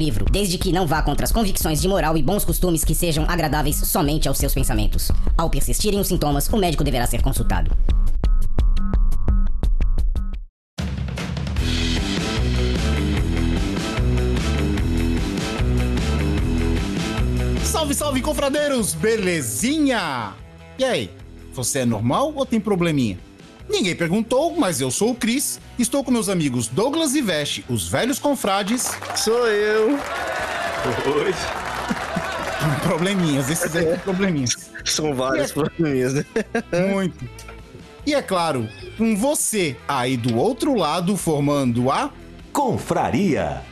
livro, desde que não vá contra as convicções de moral e bons costumes que sejam agradáveis somente aos seus pensamentos. Ao persistirem os sintomas, o médico deverá ser consultado. Salve, salve, confradeiros! Belezinha? E aí, você é normal ou tem probleminha? Ninguém perguntou, mas eu sou o Cris. Estou com meus amigos Douglas e Veste, os velhos confrades. Sou eu. Oi. Probleminhas, esses aí são probleminhas. São vários é- probleminhas, né? Muito. E é claro, com você aí do outro lado formando a. Confraria.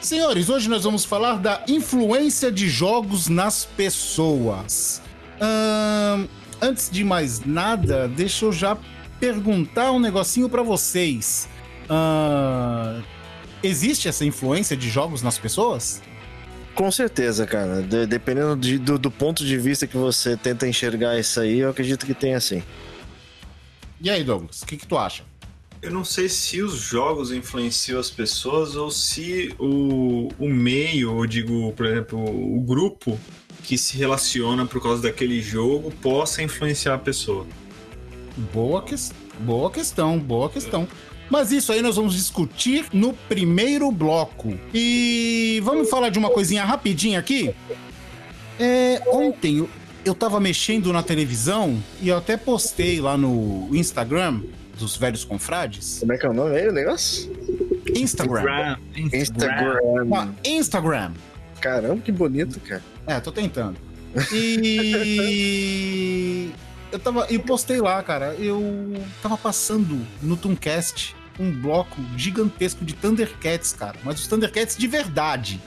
Senhores, hoje nós vamos falar da influência de jogos nas pessoas. Ahn, antes de mais nada, deixa eu já perguntar um negocinho pra vocês. Ahn, existe essa influência de jogos nas pessoas? Com certeza, cara. De- dependendo de- do, do ponto de vista que você tenta enxergar isso aí, eu acredito que tem assim. E aí, Douglas, o que, que tu acha? Eu não sei se os jogos influenciam as pessoas ou se o, o meio, eu digo, por exemplo, o grupo que se relaciona por causa daquele jogo possa influenciar a pessoa. Boa, ques- boa questão, boa questão. Mas isso aí nós vamos discutir no primeiro bloco. E vamos falar de uma coisinha rapidinha aqui? É, ontem eu, eu tava mexendo na televisão e eu até postei lá no Instagram dos velhos confrades. Como é que é o nome aí, o negócio? Instagram. Instagram. Ó, Instagram. Caramba, que bonito, cara. É, tô tentando. E eu tava, eu postei lá, cara. Eu tava passando no Tooncast um bloco gigantesco de Thundercats, cara. Mas os Thundercats de verdade.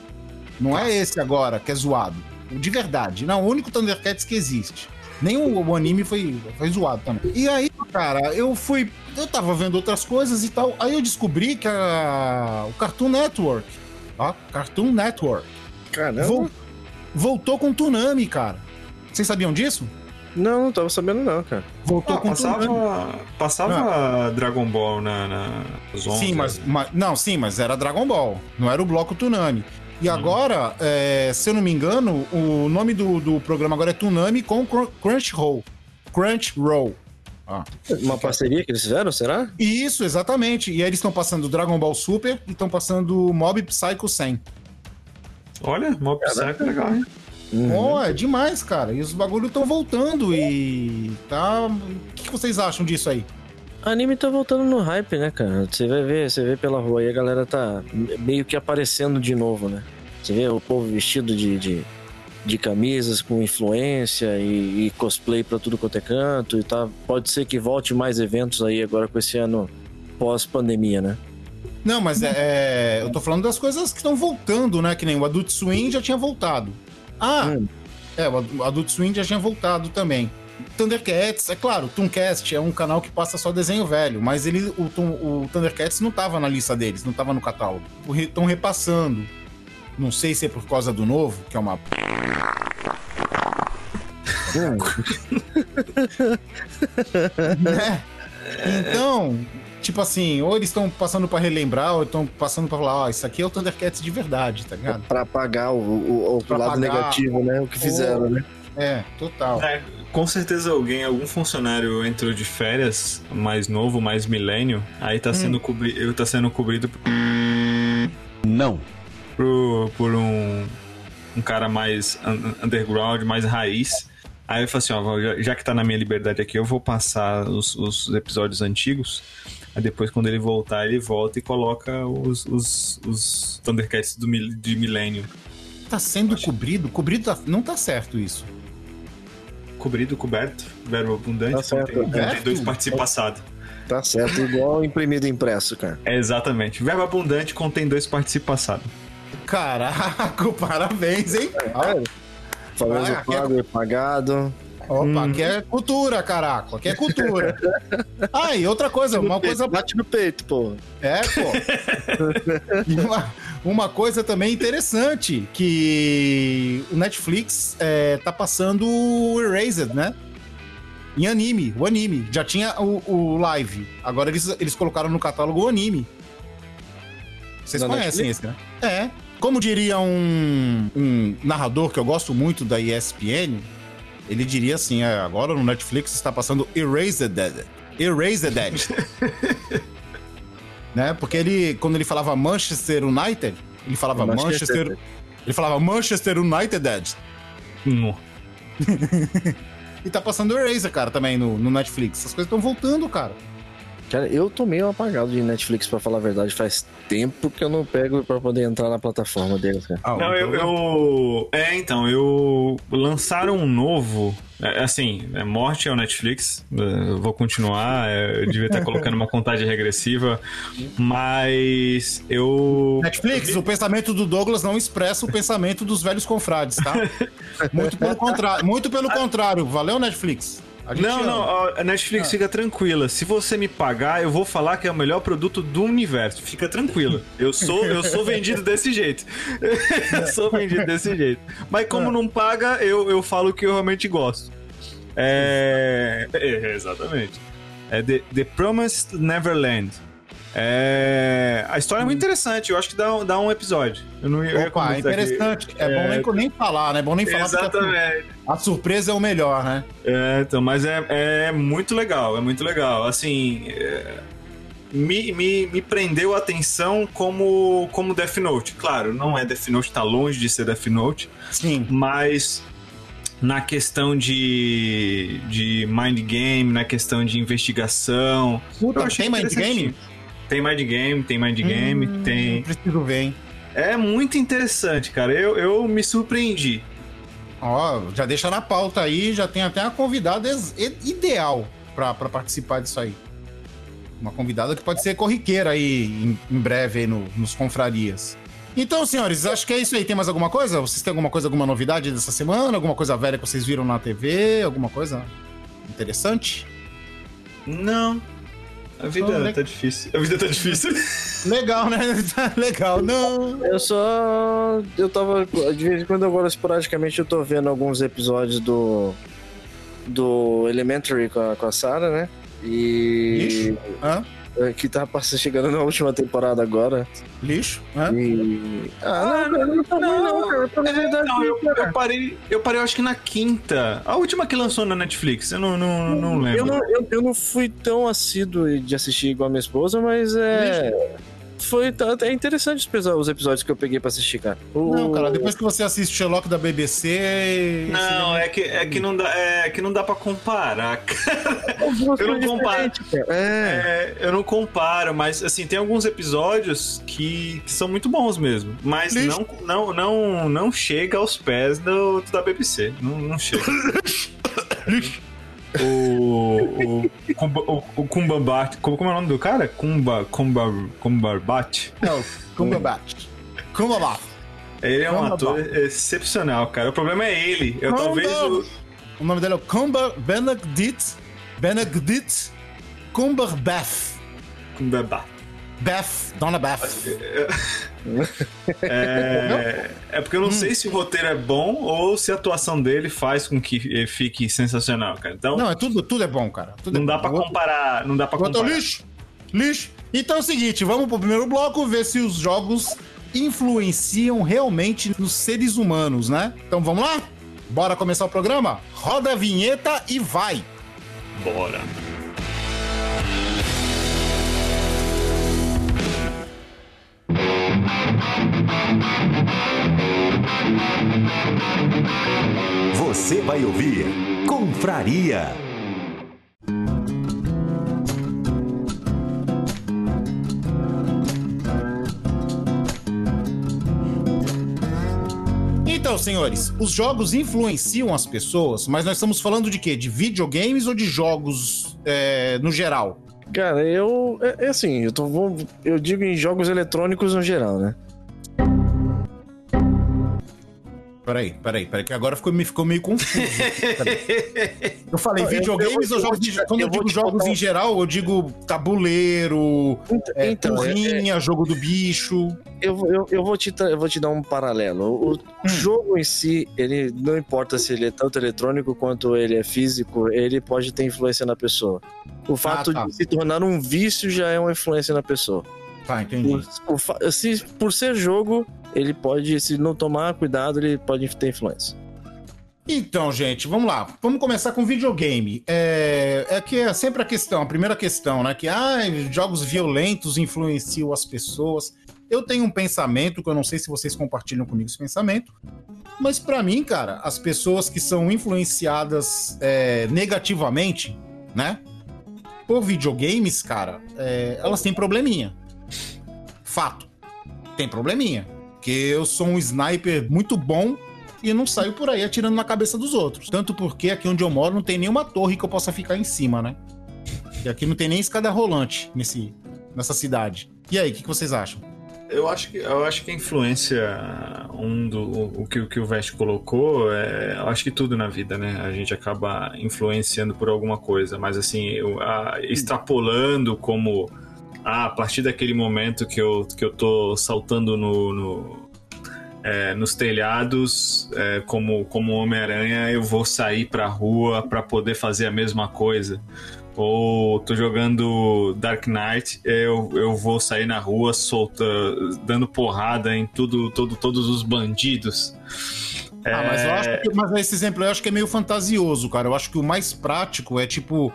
Não é esse agora que é zoado. O de verdade. Não, o único Thundercats que existe. Nem o, o anime foi, foi zoado também. E aí, cara, eu fui. Eu tava vendo outras coisas e tal. Aí eu descobri que a, o Cartoon Network. Ó, Cartoon Network. Caramba. Vol- voltou com Tsunami, cara. Vocês sabiam disso? Não, não tava sabendo não, cara. Voltou Ah, com Tsunami. passava passava Dragon Ball na, na. Sim, mas, mas- Não, sim, mas era Dragon Ball. Não era o bloco Tsunami. E Hum. agora, é, se eu não me engano, o nome do, do programa agora é Tsunami com Cr- Crunchyroll. Crunchyroll. Ah. Uma parceria que eles fizeram, será? Isso, exatamente. E aí eles estão passando Dragon Ball Super e estão passando Mob Psycho 100. Olha, Mob Psycho legal, hein? Uhum. É demais, cara. E os bagulhos estão voltando e tá... O que, que vocês acham disso aí? Anime tá voltando no hype, né, cara? Você vai ver, você vê pela rua aí, a galera tá meio que aparecendo de novo, né? Você vê o povo vestido de, de, de camisas com influência e, e cosplay pra tudo quanto é canto e tá. Pode ser que volte mais eventos aí agora com esse ano pós-pandemia, né? Não, mas é, é, eu tô falando das coisas que estão voltando, né? Que nem o Adult Swim já tinha voltado. Ah, Hum. é, o Ad- o Adult Swim já tinha voltado também. Thundercats, é claro, o Tooncast é um canal que passa só desenho velho, mas ele, o, o Thundercats não tava na lista deles, não tava no catálogo. Estão repassando. Não sei se é por causa do novo, que é uma. né? Então, tipo assim, ou eles estão passando pra relembrar, ou estão passando pra falar, ó, isso aqui é o Thundercats de verdade, tá ligado? Pra pagar o, o, o Pra lado pagar- negativo, né? O que fizeram, Oh. né? É, total. É, com certeza alguém, algum funcionário entrou de férias, mais novo, mais milênio, aí tá sendo, cobri tá sendo cobrido por, Não. por, por um, um cara mais un- underground, mais raiz. Aí eu falo assim, ó, já, já que tá na minha liberdade aqui, eu vou passar os, os episódios antigos. Aí depois, quando ele voltar, ele volta e coloca os, os, os Thundercats do, mil- de milênio. Tá sendo cobrido? Cobrido tá- não tá certo isso. Cobrido, coberto, verbo abundante, Tá certo. Coberto? dois participa passado. Tá certo, igual imprimido e impresso, cara. É, exatamente. Verbo abundante contém dois participa passado. Caraca, parabéns, hein? É, famoso Ah, pago e pagado. Opa, aqui é cultura, caraca. Aqui é cultura. Ah, e outra coisa, uma coisa. Bate no peito, pô. É, pô. Uma, uma coisa também interessante, que o Netflix é, tá passando o Erased, né? Em anime, o anime. Já tinha o, o live. Agora eles, eles colocaram no catálogo o anime. Vocês Na conhecem Netflix? esse, né? É. Como diria um, um narrador que eu gosto muito da ESPN, ele diria assim: é, agora no Netflix está passando Erased Dead. Erased Dead. né? Porque ele, quando ele falava Manchester United, ele falava Manchester. Manchester. ele falava Manchester United Dead. No. E tá passando Eraser, cara, também no, no Netflix. Essas coisas estão voltando, cara. Cara, eu tô meio apagado de Netflix, pra falar a verdade. Faz tempo que eu não pego pra poder entrar na plataforma deles, cara. Ah, Não, eu, eu- É, então, eu. Lançaram um novo. é, Assim, é, morte ao Netflix. é, Eu vou continuar. é, Eu devia estar colocando uma contagem regressiva. Mas eu. Netflix, o pensamento do Douglas não expressa o pensamento dos velhos confrades, tá? Muito pelo contrário. Muito pelo contrário. Valeu, Netflix. Não, ama. não, a Netflix fica tranquila. Se você me pagar, eu vou falar que é o melhor produto do universo. Fica tranquila. Eu sou, eu sou vendido desse jeito. eu sou vendido desse jeito. Mas como não paga, eu, eu falo que eu realmente gosto. É. é, exatamente. É The, The Promised Neverland. É... A história é muito interessante, eu acho que dá, um- dá um episódio. Eu não ia Opa, é comentar aqui. interessante. É, bom nem, nem falar, né? É bom nem falar Exatamente. a, surpresa é o melhor, né? É, então, mas é, é muito legal, é muito legal. Assim, é, me, me, me prendeu a atenção como, como Death Note. Claro, não é Death Note, tá longe de ser Death Note, Sim. mas na questão de, de mind game, na questão de investigação. Puta, eu achei tem mind game? Tem mind game, tem mind game, Hum, tem. Preciso ver, hein? É muito interessante, cara. Eu, eu me surpreendi. Ó, já deixa na pauta aí, já tem até uma convidada ideal pra, pra participar disso aí. Uma convidada que pode ser corriqueira aí em, em breve aí no- nos confrarias. Então, senhores, acho que é isso aí. Tem mais alguma coisa? Vocês têm alguma coisa, alguma novidade dessa semana? Alguma coisa velha que vocês viram na TV? Alguma coisa interessante? Não. A vida né? tá difícil. A vida tá difícil. Legal, né? Tá Legal. Não. Eu só. Eu tava. De vez em quando, agora, esporadicamente, eu tô vendo alguns episódios do. Do Elementary com a, com a Sarah, né? E. Lixo? Hã? É, Que tá chegando na última temporada agora. Lixo? Hã? E. Ah, não, cara, não não, cara. Falar a verdade, Não, eu, eu parei, eu parei, eu acho que na quinta. A última que lançou na Netflix, eu não, não, não lembro. Eu não, eu, eu não fui tão assíduo de assistir igual a minha esposa, mas é. Foi tá- é interessante os episódios que eu peguei pra assistir, cara. O- Não, cara, depois que você assiste Sherlock da BBC. Não, é que, é, que não dá, é que não dá pra comparar, cara. Eu não comparo. É. É, eu não comparo, mas assim, tem alguns episódios que, que são muito bons mesmo. Mas Lixo. não, não, não, não chega aos pés do, da BBC. Não, não chega. o, o, Kumba- o, o Kumbabat. Como, como é o nome do cara? Kumba, Kumba, Kumbarbat. Não, Cumberbatch. Cumberbatch. Ele é um Cumberbatch. ator excepcional, cara. O problema é ele. Eu Cumber- talvez. O, O nome dele é Cumber Benedict. Benedict Cumberbatch. Kumbabat. Beth, Dona Beth. É, é porque eu Hum. não sei se o roteiro é bom ou se a atuação dele faz com que fique sensacional, cara. Então Não, é tudo, tudo é bom, cara. Tudo não é dá bom. pra comparar, não dá pra é comparar. lixo. Lixo. Então é o seguinte, vamos pro primeiro bloco ver se os jogos influenciam realmente nos seres humanos, né? Então vamos lá? Bora começar o programa? Roda a vinheta e vai! Bora. Você vai ouvir Confraria. Então, senhores, os jogos influenciam as pessoas, mas nós estamos falando de quê? De videogames ou de jogos é, no geral? Cara, eu. É, é assim, eu, tô, vou- eu digo em jogos eletrônicos no geral, né? peraí, peraí, peraí, que agora ficou, me ficou meio confuso. Eu falei Não, eu- videogames eu ou jogos te- de, Quando eu, digo jogos um- em geral, eu digo tabuleiro, é, Então, é- porrinha, jogo do bicho. Eu, vou- eu, eu, vou te, eu vou te dar um paralelo. O Hum. jogo em si, ele não importa se ele é tanto eletrônico quanto ele é físico, ele pode ter influência na pessoa. O fato tá. de se tornar um vício já é uma influência na pessoa. Tá, entendi. O, o fa- se, por ser jogo, ele pode, se não tomar cuidado, ele pode ter influência. Então, gente, vamos lá. Vamos começar com videogame. É, é que é sempre a questão, a primeira questão, né? Que ah, jogos violentos influenciam as pessoas. Eu tenho um pensamento que eu não sei se vocês compartilham comigo esse pensamento, mas pra mim, cara, as pessoas que são influenciadas é, negativamente, né? Por videogames, cara, é, elas têm probleminha. Fato. Tem probleminha. Porque eu sou um sniper muito bom e não saio por aí atirando na cabeça dos outros. Tanto porque aqui onde eu moro não tem nenhuma torre que eu possa ficar em cima, né? E aqui não tem nem escada rolante nesse, nessa cidade. E aí, o que, que vocês acham? Eu acho que, eu acho que a influência, um do o, que, o que o Vest colocou, é, eu acho que tudo na vida, né? A gente acaba influenciando por alguma coisa, mas assim, eu, a- extrapolando como ah, a partir daquele momento que eu, que eu tô saltando no, no, é, nos telhados, é, como, como Homem-Aranha, eu vou sair pra rua pra poder fazer a mesma coisa. Ou tô jogando Dark Knight, eu, eu vou sair na rua solta, dando porrada em tudo, todo, todos os bandidos. Ah, mas eu acho que mas esse exemplo eu acho que é meio fantasioso, cara. Eu acho que o mais prático é tipo.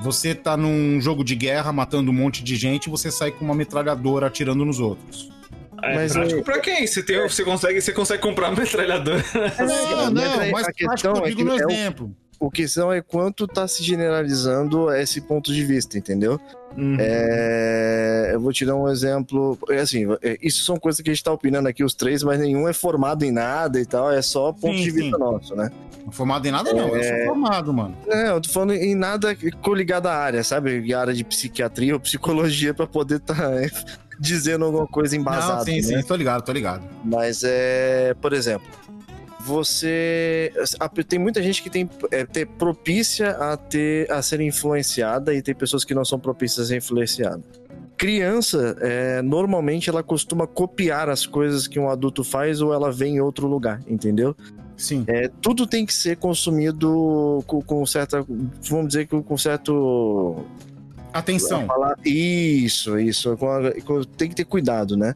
Você tá num jogo de guerra matando um monte de gente e você sai com uma metralhadora atirando nos outros. É Mas prático pra quem? Você, tem, você, consegue, você consegue comprar uma metralhadora. Não, mas não, mas prático eu é digo que no é o- exemplo. O questão é quanto tá se generalizando esse ponto de vista, entendeu? Uhum. É, eu vou te dar um exemplo. É assim, é, isso são coisas que a gente tá opinando aqui, os três, mas nenhum é formado em nada e tal, é só ponto Sim, de sim. vista nosso, né? Formado em nada, não. Eu É. sou formado, mano. É, eu tô falando em nada coligado à área, sabe? Área de psiquiatria ou psicologia pra poder tá dizendo alguma coisa embasada. não, sim, né? sim, tô ligado, tô ligado. Mas é, por exemplo, você tem muita gente que tem é, ter propícia a ter a ser influenciada e tem pessoas que não são propícias a ser. Criança, é, normalmente ela costuma copiar as coisas que um adulto faz ou ela vê em outro lugar, entendeu? Sim. É, tudo tem que ser consumido com, com certa, vamos dizer que com certo Atenção. falar isso, isso. tem que ter cuidado, né?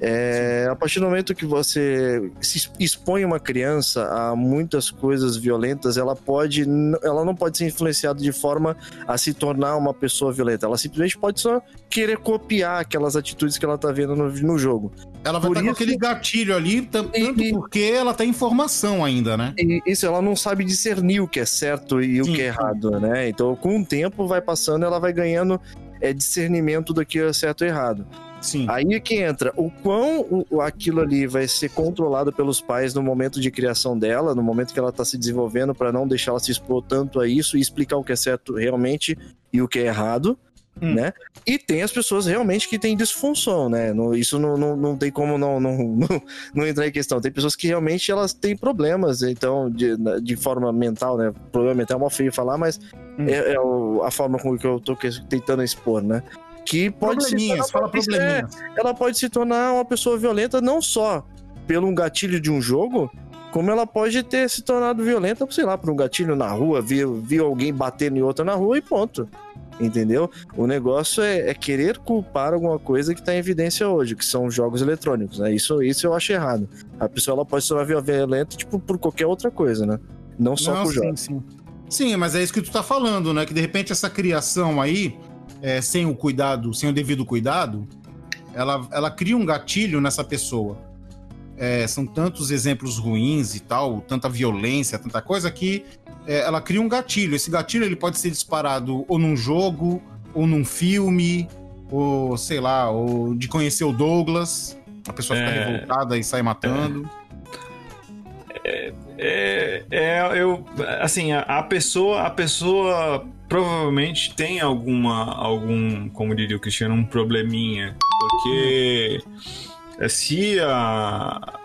É, a partir do momento que você expõe uma criança a muitas coisas violentas, ela pode, ela não pode ser influenciada de forma a se tornar uma pessoa violenta. Ela simplesmente pode só querer copiar aquelas atitudes que ela tá vendo no, no jogo. Ela vai Por estar com isso- aquele gatilho ali, tanto e- porque ela tá em formação ainda, né? E isso, ela não sabe discernir o que é certo e o Sim, que é errado, né? Então, com o tempo, vai passando, ela vai ganhando é, discernimento do que é certo e errado. Sim. Aí é que entra o quão aquilo ali vai ser controlado pelos pais no momento de criação dela, no momento que ela está se desenvolvendo, para não deixar ela se expor tanto a isso e explicar o que é certo realmente e o que é errado. Hum. Né? E tem as pessoas realmente que têm disfunção, né? Não- isso não, não, não tem como não, não, não, não entrar em questão. Tem pessoas que realmente elas têm problemas, então, de, de forma mental, né? Problema mental é mal feio falar, mas Hum. é, é a forma com que eu tô tentando expor, né? Que pode se Probleminhas, fala tornar- probleminhas. ela pode se tornar uma pessoa violenta não só pelo um gatilho de um jogo, como ela pode ter se tornado violenta, sei lá, por um gatilho na rua, viu, viu alguém batendo em outra na rua e ponto. Entendeu? O negócio é, é querer culpar alguma coisa que está em evidência hoje, que são jogos eletrônicos, né? Isso, isso eu acho errado. A pessoa ela pode se tornar violenta, tipo, por qualquer outra coisa, né? Não só Não, por sim, jogos. sim. Sim, mas é isso que tu tá falando, né? Que de repente essa criação aí, é, sem o cuidado, sem o devido cuidado, ela, ela cria um gatilho nessa pessoa. É, são tantos exemplos ruins e tal, tanta violência, tanta coisa que é, ela cria um gatilho. Esse gatilho ele pode ser disparado ou num jogo, ou num filme, ou sei lá, ou de conhecer o Douglas. A pessoa fica É. revoltada e sai matando. É, é, eu, assim, a, a pessoa, a pessoa provavelmente tem alguma, algum, como diria o Cristiano, um probleminha, porque é, se a,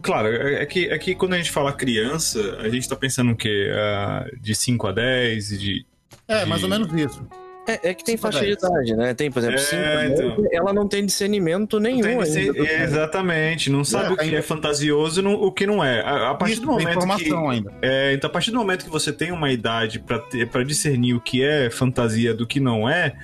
claro, é é que, é que quando a gente fala criança, a gente tá pensando o quê? Ah, de 5 a 10, de. É, de- mais ou menos isso. É, é que tem faixa de dez. idade, né? Tem, por exemplo, É, 5 então. ela não tem discernimento nenhum Tem que ser- ainda. exatamente, não sabe É, o que ainda- é fantasioso e não- o que não é. A, a partir Isso, do tem momento que. informação ainda. É, então, a partir do momento que você tem uma idade pra ter- pra discernir o que é fantasia do que não é,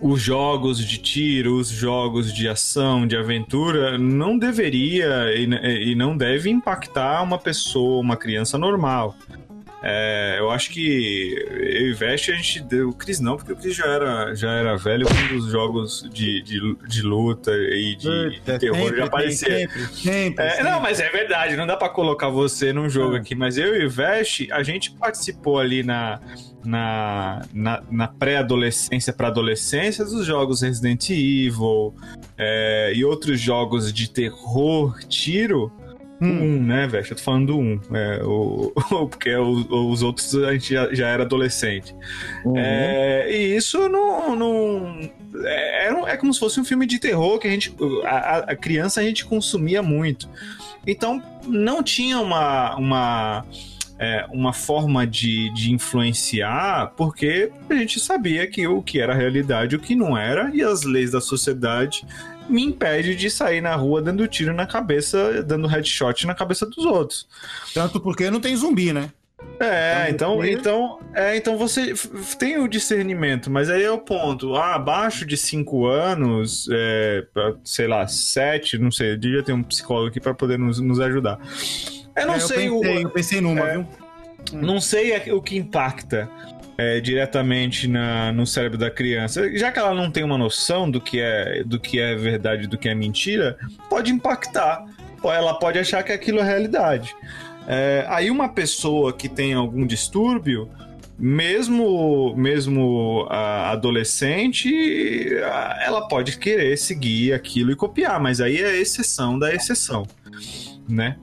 os jogos de tiro, os jogos de ação, de aventura, não deveria e, e não deve impactar uma pessoa, uma criança normal. É, eu acho que eu e Veste a gente deu. O Cris não, porque o Cris já era, já era velho quando os jogos de, de, de luta e de, Puta, terror sempre já tem, apareceram. Sempre, sempre. É, sempre. não, mas é verdade, não dá pra colocar você num jogo É. aqui. Mas eu e o Vest, a gente participou ali na, na, na, na pré-adolescência para adolescência dos jogos Resident Evil é, e outros jogos de terror, tiro. Hum. Um, né, Vest? Eu tô falando do um. É, o, porque o- os outros a gente já, já era adolescente. Uhum. É, e isso não. não é, é, é como se fosse um filme de terror que a gente. A, a- criança a gente consumia muito. Então não tinha uma. uma é, uma forma de, de influenciar, porque a gente sabia que o que era realidade e o que não era, e as leis da sociedade me impede de sair na rua dando tiro na cabeça, dando headshot na cabeça dos outros. Tanto porque não tem zumbi, né? É, então, Então, então, é, então você tem o discernimento, mas aí é o ponto. Ah, abaixo de 5 anos, é, sei lá, 7, não sei, eu devia ter um psicólogo aqui para poder nos, nos ajudar. Eu não É, sei eu o. pensei, eu pensei numa, É. viu? Não sei o que impacta é, diretamente na- no cérebro da criança. Já que ela não tem uma noção do que é, do que é verdade do que é mentira, pode impactar. Ela pode achar que aquilo é realidade. É, aí uma pessoa que tem algum distúrbio, mesmo mesmo adolescente, ela pode querer seguir aquilo e copiar, mas aí é exceção da exceção, né?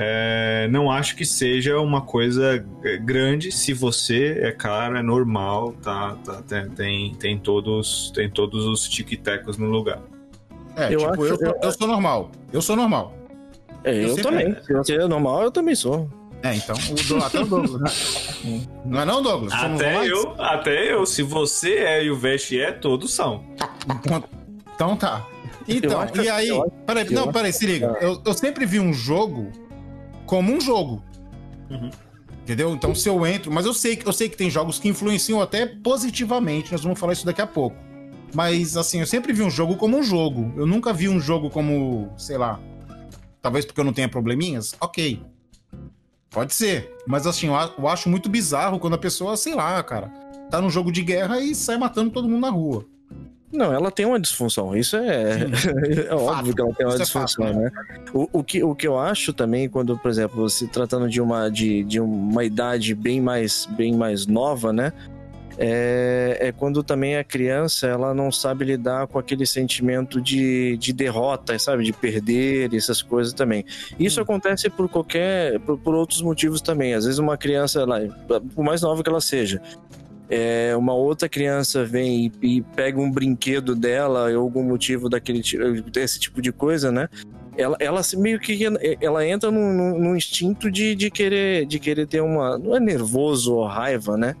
É, não acho que seja uma coisa é, grande se você é claro, é normal, tá, tá- tem, tem, tem todos tem todos os tic-tecos no lugar. É, Eu tipo, acho- eu, sou, eu sou normal. Eu sou normal. É, eu, eu também. Se você é normal, eu também sou. É, então, o do, até o Douglas, né? Não é não, Douglas? Somos Até normais? eu, até eu, se você é e o Veste é, todos são. Então tá. Então, e aí? eu Peraí, eu não, peraí, se liga. Ah. Eu, eu sempre vi um jogo como um jogo. Uhum. Entendeu? Então, se eu entro. Mas eu sei, que- eu sei que tem jogos que influenciam até positivamente. Nós vamos falar isso daqui a pouco. Mas, assim, eu sempre vi um jogo como um jogo. Eu nunca vi um jogo como, sei lá. Talvez porque eu não tenha probleminhas? Ok. Pode ser. Mas, assim, eu acho muito bizarro quando a pessoa, sei lá, cara, tá num jogo de guerra e sai matando todo mundo na rua. Não, ela tem uma disfunção. Isso é, é óbvio que ela tem uma Isso é disfunção, fato, né? O, o, que, o que eu acho também, quando, por exemplo, se tratando de uma, de, de uma idade bem mais, bem mais nova, né? É, é quando também a criança ela não sabe lidar com aquele sentimento de, de derrota, sabe? De perder, essas coisas também. Isso Hum. acontece por qualquer. Por, por outros motivos também. Às vezes uma criança, ela, por mais nova que ela seja, é, uma outra criança vem e, e pega um brinquedo dela, ou algum motivo daquele desse tipo de coisa, né? Ela, ela meio que ela entra num, num- instinto de, de querer de querer ter uma não é nervoso ou raiva, né?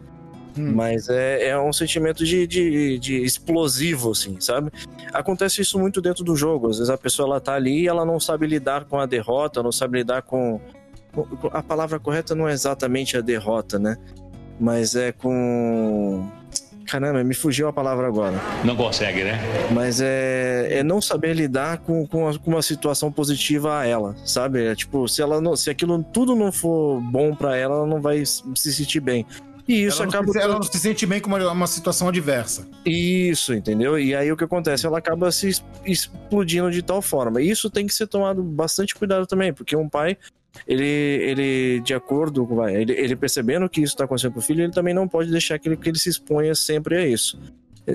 Hum. Mas é, é um sentimento de, de, de explosivo, assim, sabe? Acontece isso muito dentro do jogo. Às vezes a pessoa ela tá ali e ela não sabe lidar com a derrota, não sabe lidar com- A palavra correta não é exatamente a derrota, né? Mas é com. Caramba, me fugiu a palavra agora. Não consegue, né? Mas é, é não saber lidar com, com, a- com uma situação positiva a ela, sabe? É tipo, se ela não, se aquilo tudo não for bom pra ela, ela não vai se se sentir bem. E isso ela, não acaba se, ela não se sente bem com uma, uma situação adversa. isso, entendeu? E aí o que acontece? Ela acaba se explodindo de tal forma. E isso tem que ser tomado bastante cuidado também, porque um pai, ele, ele de acordo Ele, ele percebendo que isso está acontecendo com o filho, ele também não pode deixar que ele, que ele se exponha sempre a isso.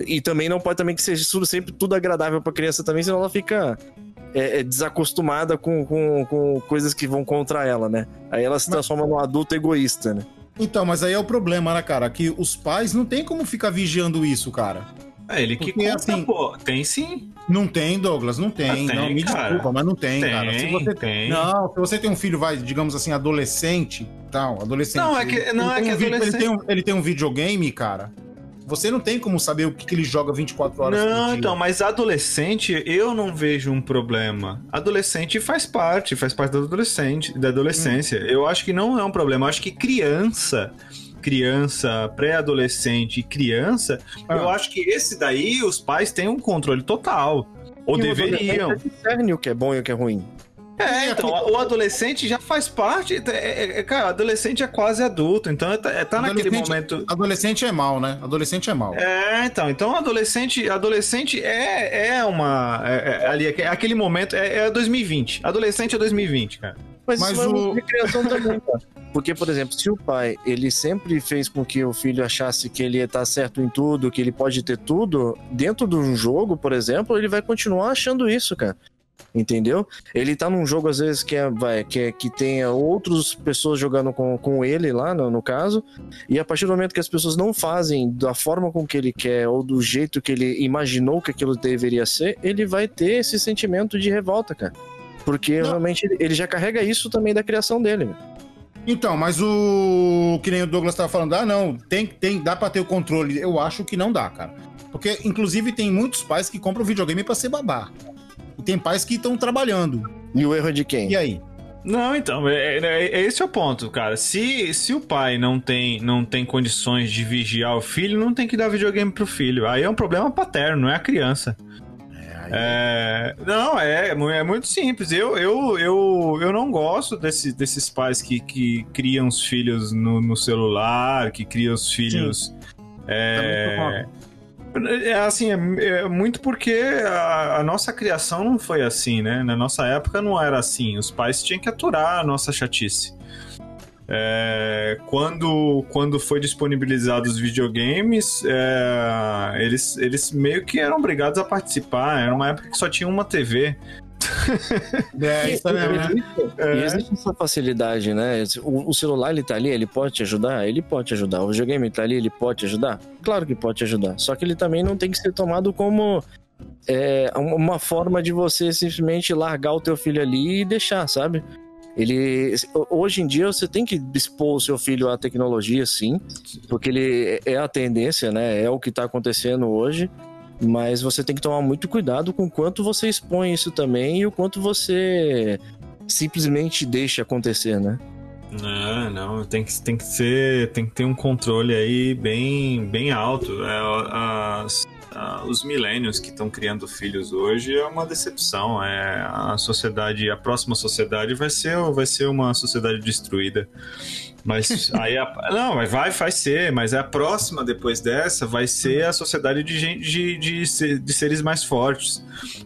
E também não pode também que seja tudo, sempre tudo agradável para a criança também, senão ela fica é, é, desacostumada com, com, com coisas que vão contra ela, né? Aí ela se transforma num adulto egoísta, né? Então, mas aí é o problema, né, cara? Que os pais não tem como ficar vigiando isso, cara. É ele que Porque, conta, assim- pô. Tem sim. Não tem, Douglas, não tem. Ah, tem, não, me cara. desculpa, mas não tem, Tem, cara. Se você tem. Não, se você tem um filho, vai, digamos assim, adolescente, tal, adolescente. Não, é que- não, ele é tem que um adolescente- Ele tem, um, ele tem um videogame, cara. Você não tem como saber o que, que ele joga 24 horas por Não, dia. então, mas adolescente, eu não vejo um problema. Adolescente faz parte, faz parte da adolescente, da adolescência. Hum. Eu acho que não é um problema. Eu acho que criança, criança, pré-adolescente e criança, Ah. eu acho que esse daí os pais têm um controle total. Ou E o deveriam. discerne o que é bom e o que é ruim. É, então, o adolescente já faz parte. é, é, é, cara, o adolescente é quase adulto, então é, tá, é, tá naquele momento. Adolescente é mal, né? Adolescente é mal. É, então, então adolescente, adolescente é, é uma. É, é ali, é aquele momento, é, é 2020. Adolescente é 2020, cara. Mas, Mas isso é o- também, cara. Porque, por exemplo, se o pai, ele sempre fez com que o filho achasse que ele ia estar certo em tudo, que ele pode ter tudo, dentro de um jogo, por exemplo, ele vai continuar achando isso, cara. Entendeu? Ele tá num jogo, às vezes, que, é, vai, que, é, que tenha outras pessoas jogando com, com ele lá, no, no caso, e a partir do momento que as pessoas não fazem da forma com que ele quer ou do jeito que ele imaginou que aquilo deveria ser, ele vai ter esse sentimento de revolta, cara. Porque Não. realmente ele- ele já carrega isso também da criação dele. meu. Então, mas o que nem o Douglas tava falando, ah, não, tem, tem, dá pra ter o controle. Eu acho que não dá, cara. Porque, inclusive, tem muitos pais que compram videogame pra ser babá. E tem pais que estão trabalhando. E o erro é de quem? E aí? Não, então, é, é- é- esse é o ponto, cara. Se, se o pai não tem, não tem condições de vigiar o filho, não tem que dar videogame pro filho. Aí é um problema paterno, não é a criança. É, não, é, é mu- é muito simples. Eu, eu, eu, eu não gosto desse, desses pais que, que criam os filhos no, no celular, que criam os filhos. É, é assim, é, é muito porque a, a nossa criação não foi assim, né? Na nossa época não era assim. Os pais tinham que aturar a nossa chatice. É, quando, quando foi disponibilizado os videogames, é, eles, eles meio que eram obrigados a participar. Era uma época que só tinha uma TV. É, isso é mesmo, né? É. E existe essa facilidade, né? O, o celular ele tá ali, ele pode te ajudar? Ele pode te ajudar. O videogame tá ali, ele pode te ajudar? Claro que pode te ajudar. Só que ele também não tem que ser tomado como é, uma- uma forma de você simplesmente largar o teu filho ali e deixar, sabe? Ele hoje em dia você tem que expor o seu filho à tecnologia, sim, porque ele é a tendência, né? É o que tá acontecendo hoje. Mas você tem que tomar muito cuidado com o quanto você expõe isso também e o quanto você simplesmente deixa acontecer, né? Não, não, tem que, tem que ser, tem que ter um controle aí bem, bem alto. É, as- a- os milênios que estão criando filhos hoje é uma decepção. É a sociedade, a próxima sociedade vai ser, vai ser uma sociedade destruída. Mas aí a, não, mas vai, vai ser, mas a próxima depois dessa vai ser a sociedade de gente de, de, de seres mais fortes,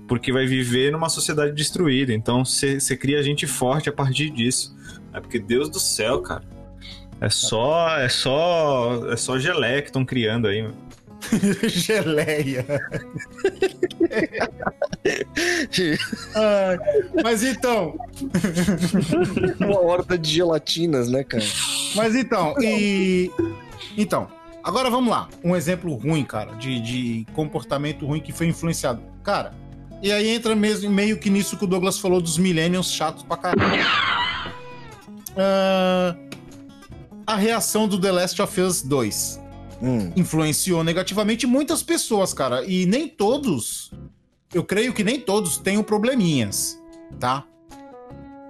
porque vai viver numa sociedade destruída. Então você cria gente forte a partir disso. É porque Deus do céu, cara. É só, é só, é só gelé que estão criando aí. mano. Geleia. Ai, mas então, Uma horda de gelatinas, né, cara? mas então, e. Então, agora vamos lá. Um exemplo ruim, cara, de, de comportamento ruim que foi influenciado. Cara, e aí entra mesmo, meio que nisso que o Douglas falou dos millennials chatos pra caralho. Ah, a reação do The Last of Us 2 Hum. influenciou negativamente muitas pessoas, cara. E nem todos, eu creio que nem todos tenham probleminhas, tá?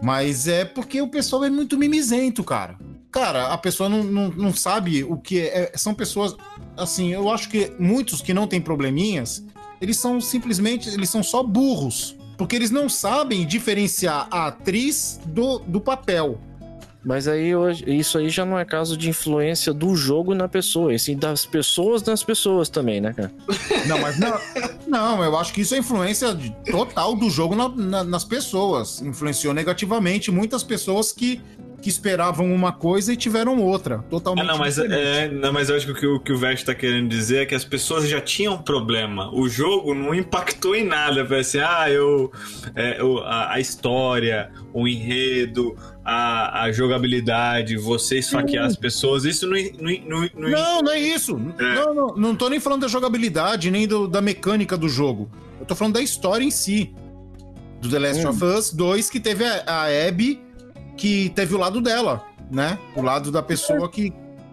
Mas é porque o pessoal é muito mimizento, cara. Cara, a pessoa não, não, não sabe o que é. São pessoas. Assim, eu acho que muitos que não têm probleminhas, eles são simplesmente. Eles são só burros. Porque eles não sabem diferenciar a atriz do, do papel. Mas aí isso aí já não é caso de influência do jogo na pessoa, e sim das pessoas nas pessoas também, né, cara? Não, mas não. Não, eu acho que isso é influência total do jogo na- na- nas pessoas. Influenciou negativamente muitas pessoas que, que esperavam uma coisa e tiveram outra, Ah, totalmente não, mas, é, não, mas eu acho que o que o, que o Vest tá querendo dizer é que as pessoas já tinham problema. O jogo não impactou em nada. Foi assim, ah, eu. é, o- a, a história, o enredo, a, a jogabilidade, você esfaquear as pessoas, isso não. não, não, não- Não, não é isso. É. Não, não, não tô nem falando da jogabilidade, nem do- da mecânica do jogo. Eu tô falando da história em si. Do The Last Hum. of Us 2, que teve a, a Abby, que teve o lado dela, né? O lado da pessoa que,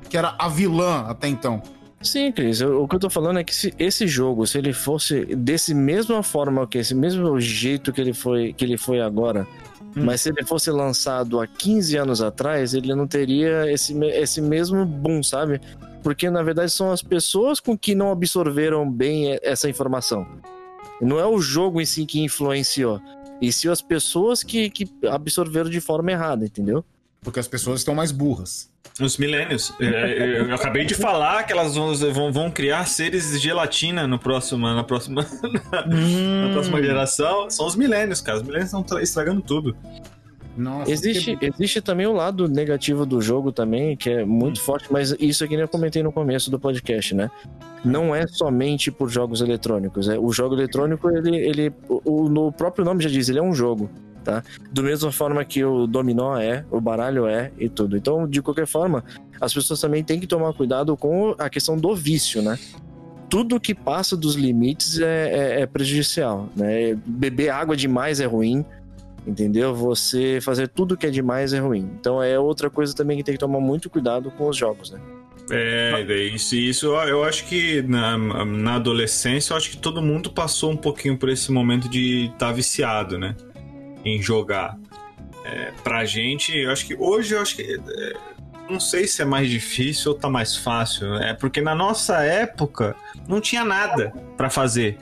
que era a vilã até então. Sim, Cris, o que eu tô falando é que se esse jogo, se ele fosse desse mesma forma que esse mesmo jeito que ele foi, que ele foi agora, Hum. mas se ele fosse lançado há 15 anos atrás, ele não teria esse, esse mesmo boom, sabe? Porque na verdade são as pessoas com que não absorveram bem essa informação. Não é o jogo em si que influenciou, e sim as pessoas que, que absorveram de forma errada, entendeu? Porque as pessoas estão mais burras. Os milênios. É, Eu acabei de falar que elas vão, vão, vão criar seres de gelatina no próximo, na, próxima, na próxima geração. São os milênios, cara. Os milênios estão estragando tudo. Nossa, Existe, que- existe também o lado negativo do jogo também, que é muito forte, mas isso aqui eu comentei no começo do podcast, né? Não é somente por jogos eletrônicos. É, o jogo eletrônico, ele, ele o, o- no próprio nome já diz, ele é um jogo, tá? Do mesma forma que o dominó é, o baralho é e tudo. Então, de qualquer forma, as pessoas também têm que tomar cuidado com a questão do vício, né? Tudo que passa dos limites é, é- é prejudicial, né? Beber água demais é ruim, Entendeu? Você fazer tudo que é demais é ruim. Então é outra coisa também que tem que tomar muito cuidado com os jogos, né? É, isso, isso eu acho que na, na adolescência, eu acho que todo mundo passou um pouquinho por esse momento de estar viciado, né? Em jogar. É, pra gente, eu acho que hoje eu acho que. é, não sei se é mais difícil ou tá mais fácil. É porque na nossa época não tinha nada pra fazer.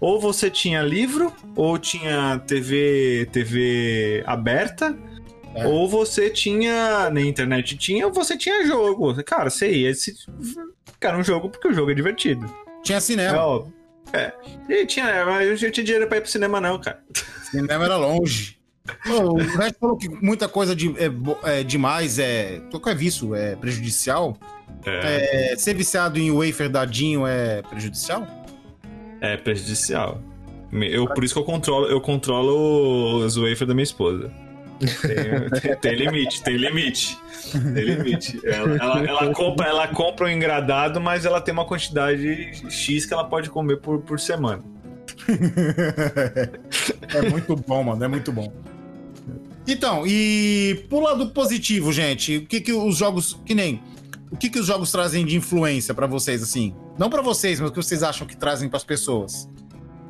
Ou você tinha livro, ou tinha TV, TV aberta, É. ou você tinha. Na internet tinha, ou você tinha jogo. Cara, ia. Esse, cara, um jogo porque o jogo é divertido. Tinha É cinema. óbvio. É. E tinha, mas eu não tinha dinheiro pra ir pro cinema, não, cara. Cinema era longe. Ô, o resto falou que muita coisa de, é, é demais é. Qual é vício? É prejudicial? É, É, ser viciado em wafer dadinho é prejudicial? é prejudicial. Eu, por isso que eu controlo, eu controlo os wafer da minha esposa. Tem, tem- tem limite, tem limite. Tem limite. Ela, ela, ela compra, ela compra um engradado, mas ela tem uma quantidade X que ela pode comer por, por semana. É muito bom, mano, é muito bom. Então, e pro lado positivo, gente, o que que os jogos, que nem, o que que os jogos trazem de influência pra vocês, assim? Não pra vocês, mas o que vocês acham que trazem pras pessoas?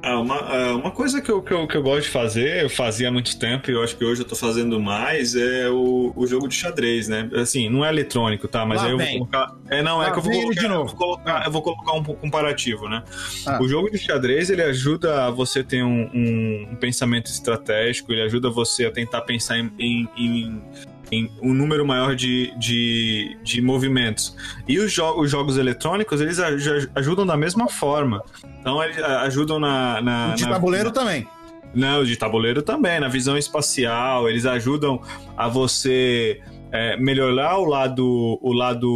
Ah, uma, ah, uma coisa que eu, que, eu, que eu gosto de fazer, eu fazia há muito tempo e eu acho que hoje eu tô fazendo mais, é o, o jogo de xadrez, né? Assim, não é eletrônico, tá? Mas Lá aí eu vem. vou colocar. É, não, é Lá que eu vou colocar, de novo. Eu vou colocar, eu vou colocar um comparativo, né? Ah. O jogo de xadrez, ele ajuda você ter um, um- um pensamento estratégico, ele ajuda você a tentar pensar em, em- em- em um número maior de, de, de movimentos. E os, jo os jogos eletrônicos, eles aj- ajudam da mesma forma. Então, eles ajudam na... na O de na- tabuleiro também. não, de tabuleiro também, na visão espacial, eles ajudam a você é, melhorar o lado o lado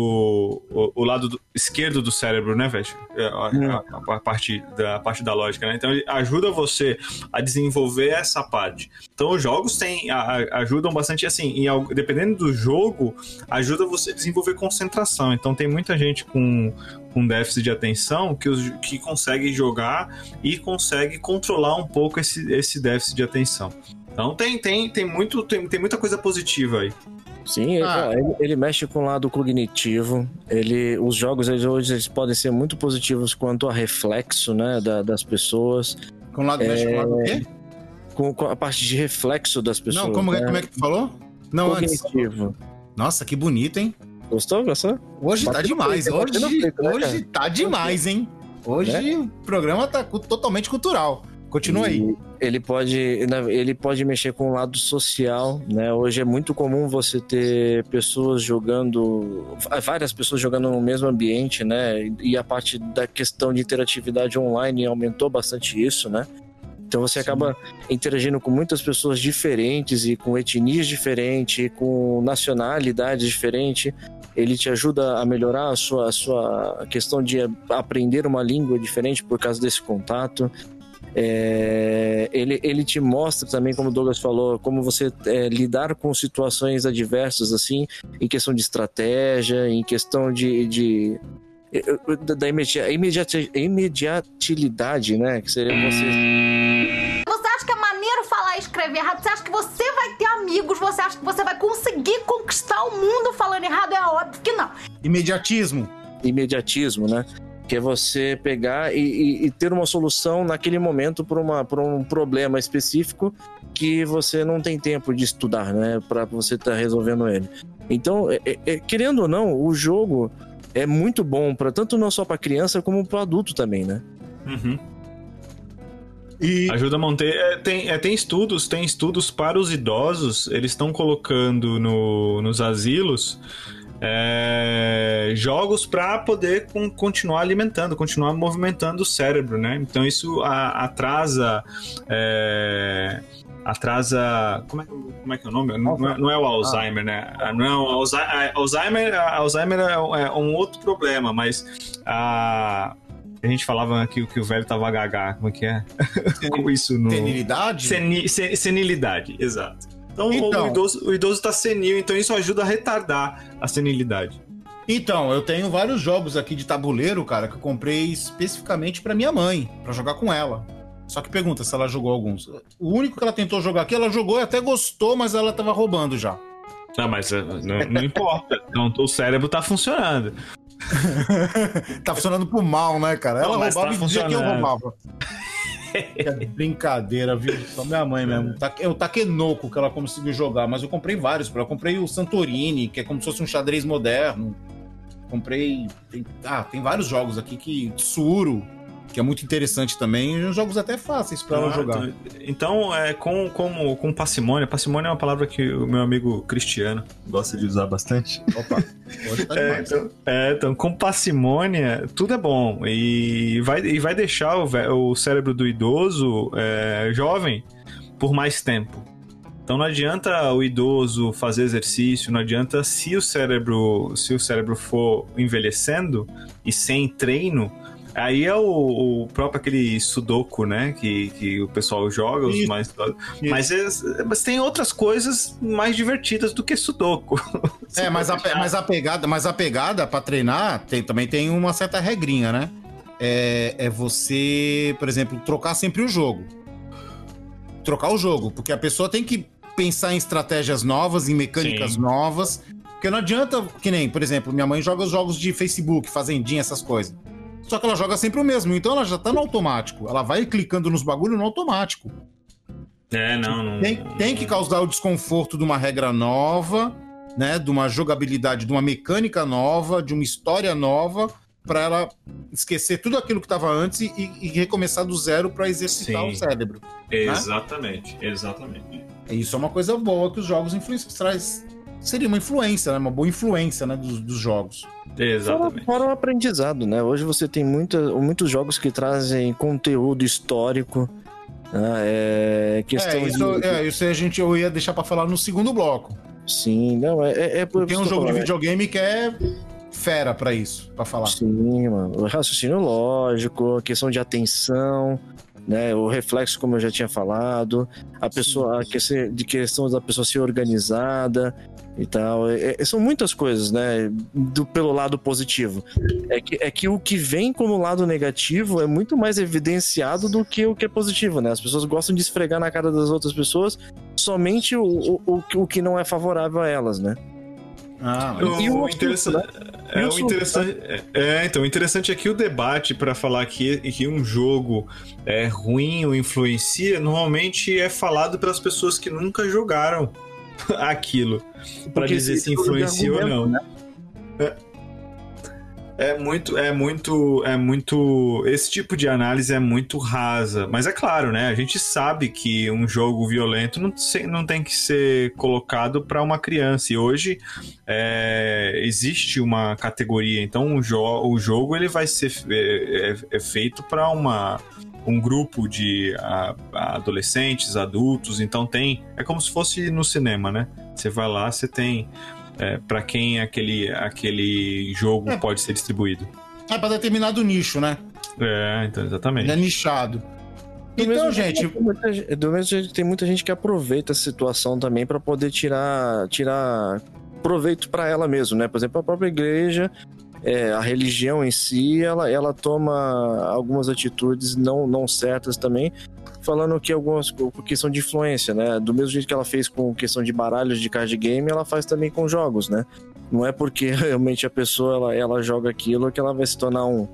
o, o lado do- esquerdo do cérebro, né, velho? É, A, a- a parte da a parte da lógica, né? Então ajuda você a desenvolver essa parte. Então os jogos têm a- ajudam bastante assim, em dependendo do jogo, ajuda você a desenvolver concentração. Então tem muita gente com com déficit de atenção que, os- que consegue jogar e consegue controlar um pouco esse, esse déficit de atenção. Então tem, tem, tem, muito, tem, tem muita coisa positiva aí. Sim, ele, Ah. ele- ele mexe com o lado cognitivo. Ele, os jogos eles, hoje eles podem ser muito positivos quanto a reflexo né, da- das pessoas, Com o lado mexe com o lado quê? com, com a parte de reflexo das pessoas. Não, como, é- né? como é que tu falou? Não, antes. Cognitivo. Nossa, que bonito, hein? Gostou? Gostou? Hoje tá Bateu no demais. peito, Hoje, peito, né, hoje tá demais, hein? Hoje o programa tá totalmente cultural. Continua aí. E Ele pode, ele pode mexer com o lado social, né? Hoje é muito comum você ter pessoas jogando, várias pessoas jogando no mesmo ambiente, né? E a parte da questão de interatividade online aumentou bastante isso, né? Então você acaba interagindo com muitas pessoas diferentes e com etnias diferentes, e com nacionalidades diferentes. Ele te ajuda a melhorar a sua, a sua questão de aprender uma língua diferente por causa desse contato. É, ele, ele te mostra também, como o Douglas falou, como você é, lidar com situações adversas, assim, em questão de estratégia, em questão de. de da, da imediat, imediat, imediatilidade, né? Que seria você. Você acha que é maneiro falar e escrever errado? Você acha que você vai ter amigos? Você acha que você vai conseguir conquistar o mundo falando errado? É óbvio que não. Imediatismo. Imediatismo, né? Que é você pegar e, e, e ter uma solução naquele momento para um problema específico que você não tem tempo de estudar, né? Para você estar tá resolvendo ele. Então, é, é, é, querendo ou não, o jogo é muito bom para tanto não só para criança como para adulto também, né? Uhum. E... Ajuda a manter. É, tem, é, tem estudos, tem estudos para os idosos. Eles estão colocando no, nos asilos é, jogos para poder com, continuar alimentando, continuar movimentando o cérebro, né? Então isso a, atrasa. É, atrasa. Como é, como é que é o nome? Não, é, não é o Alzheimer, né? Ah, não, Alzheimer, Alzheimer é, é um outro problema, mas a. A gente falava que, que o velho tava gaga, como é que é? Como isso no... Senilidade? Seni, senilidade, exato. Então, então, o, idoso, o idoso tá senil, então isso ajuda a retardar a senilidade. Então, eu tenho vários jogos aqui de tabuleiro, cara, que eu comprei especificamente para minha mãe, para jogar com ela. Só que pergunta se ela jogou alguns. O único que ela tentou jogar aqui, ela jogou e até gostou, mas ela tava roubando já. Não, mas eh, não, não importa. Então o cérebro tá funcionando. tá funcionando pro mal, né, cara? Ela não, roubava tá e dizia que eu roubava. É brincadeira, viu? Só minha mãe mesmo. É o Takenoko que ela conseguiu jogar, mas eu comprei vários. Eu comprei o Santorini, que é como se fosse um xadrez moderno. Comprei. Tem, ah, tem vários jogos aqui que. Tsuru, que é muito interessante também. Jogos até fáceis para ela jogar. Então, é com, com, com parcimônia. Parcimônia é uma palavra que o meu amigo Cristiano gosta de usar bastante. Opa, é, então, é, então, com parcimônia, tudo é bom. E vai, e vai deixar o, o cérebro do idoso é, jovem por mais tempo. Então não adianta o idoso fazer exercício, não adianta se o cérebro, se o cérebro for envelhecendo e sem treino, Aí é o, o, próprio aquele Sudoku, né? Que, que o pessoal joga, os isso, mais. Mas, é, mas tem outras coisas mais divertidas do que Sudoku. é, mas a, mas a pegada, mas a pegada para treinar tem, também tem uma certa regrinha, né? É, é você, por exemplo, trocar sempre o jogo. Trocar o jogo, porque a pessoa tem que pensar em estratégias novas, em mecânicas Sim. novas. Porque não adianta, que nem, por exemplo, minha mãe joga os jogos de Facebook, Fazendinha, essas coisas. Só que ela joga sempre o mesmo, então ela já tá no automático. Ela vai clicando nos bagulhos no automático. É, não, não. Tem, tem que causar o desconforto de uma regra nova, né? De uma jogabilidade, de uma mecânica nova, de uma história nova, para ela esquecer tudo aquilo que estava antes e, e, recomeçar do zero para exercitar Sim. o cérebro. Exatamente, né? exatamente. Isso é uma coisa boa que os jogos influenciam, traz seria uma influência, né? Uma boa influência, né? Dos, dos jogos. Exatamente. Fora, fora o aprendizado, né? Hoje você tem muita, muitos jogos que trazem conteúdo histórico. Né? É, questão é, isso, de... é, isso a gente eu ia deixar para falar no segundo bloco. Sim, não, é, é, é por Tem um jogo falando, de videogame que é fera para isso, para falar. Sim, mano. O raciocínio lógico, a questão de atenção, né? O reflexo, como eu já tinha falado, a pessoa, sim, a de questão da pessoa ser organizada, e tal. É, é, são muitas coisas, né? Do, pelo lado positivo. É que, é que o que vem como lado negativo é muito mais evidenciado do que o que é positivo, né? As pessoas gostam de esfregar na cara das outras pessoas somente o, o, o, o que não é favorável a elas, né? Ah, e o, o interessante, né? é, o interessante é, é, então o interessante é que o debate para falar que, que um jogo é ruim ou influencia normalmente é falado pelas pessoas que nunca jogaram aquilo para dizer se influencia ou não. Né? É. Muito, é muito, é muito. Esse tipo de análise é muito rasa. Mas é claro, né? A gente sabe que um jogo violento não, tem que ser colocado para uma criança. E hoje é, existe uma categoria. Então o, jo o jogo ele vai ser é, é- é feito para uma um grupo de a adolescentes, adultos. Então tem é como se fosse no cinema, né? Você vai lá, você tem é, para quem aquele aquele jogo É. pode ser distribuído. É pra determinado nicho, né? É, então, exatamente. É nichado. Do Então, mesmo gente, jeito do mesmo jeito que tem muita gente que aproveita a situação também pra poder tirar, tirar proveito pra ela mesmo, né? Por exemplo, a própria igreja, é, a religião em si, ela, ela toma algumas atitudes não, não certas também, falando que algumas por questão de influência, né? Do mesmo jeito que ela fez com questão de baralhos de card game, ela faz também com jogos, né? Não é porque realmente a pessoa ela, ela joga aquilo que ela vai se tornar um,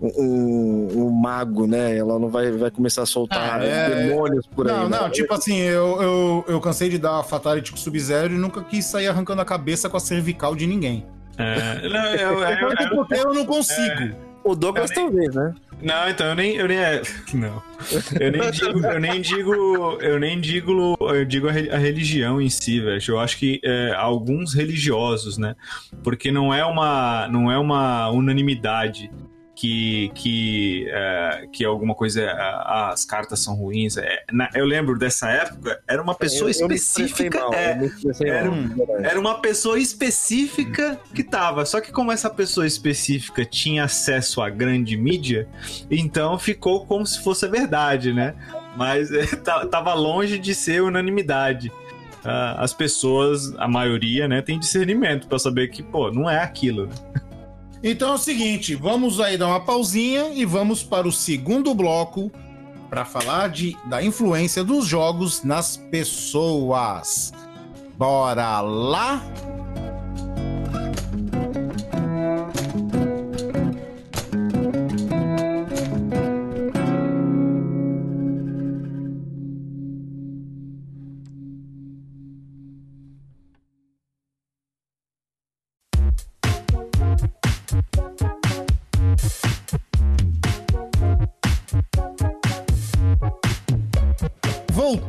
um, um mago, né? Ela não vai, vai começar a soltar Ah, é. demônios por aí. Não, né? não, tipo assim, eu, eu, eu cansei de dar Fatality com Sub-Zero e nunca quis sair arrancando a cabeça com a cervical de ninguém. É, não, eu- eu- eu- porque eu não consigo. O Douglas Eu nem- talvez, né? não, então eu nem, eu nem é, não. Eu nem digo, eu nem digo, eu nem digo, eu digo a religião em si, velho. Eu acho que é, alguns religiosos, né? Porque não é uma, não é uma unanimidade que que é, que alguma coisa, é, ah, as cartas são ruins. É, na- eu lembro dessa época, era uma pessoa Eu- específica, mal, é, eu era mal, um- verdade. Era uma pessoa específica que tava. Só que como essa pessoa específica tinha acesso à grande mídia, então ficou como se fosse a verdade, né? Mas é, tava longe de ser unanimidade. Ah, as pessoas, a maioria, né, tem discernimento pra saber que, pô, não é aquilo. né? Então é o seguinte, vamos aí dar uma pausinha e vamos para o segundo bloco para falar de, da influência dos jogos nas pessoas. Bora lá?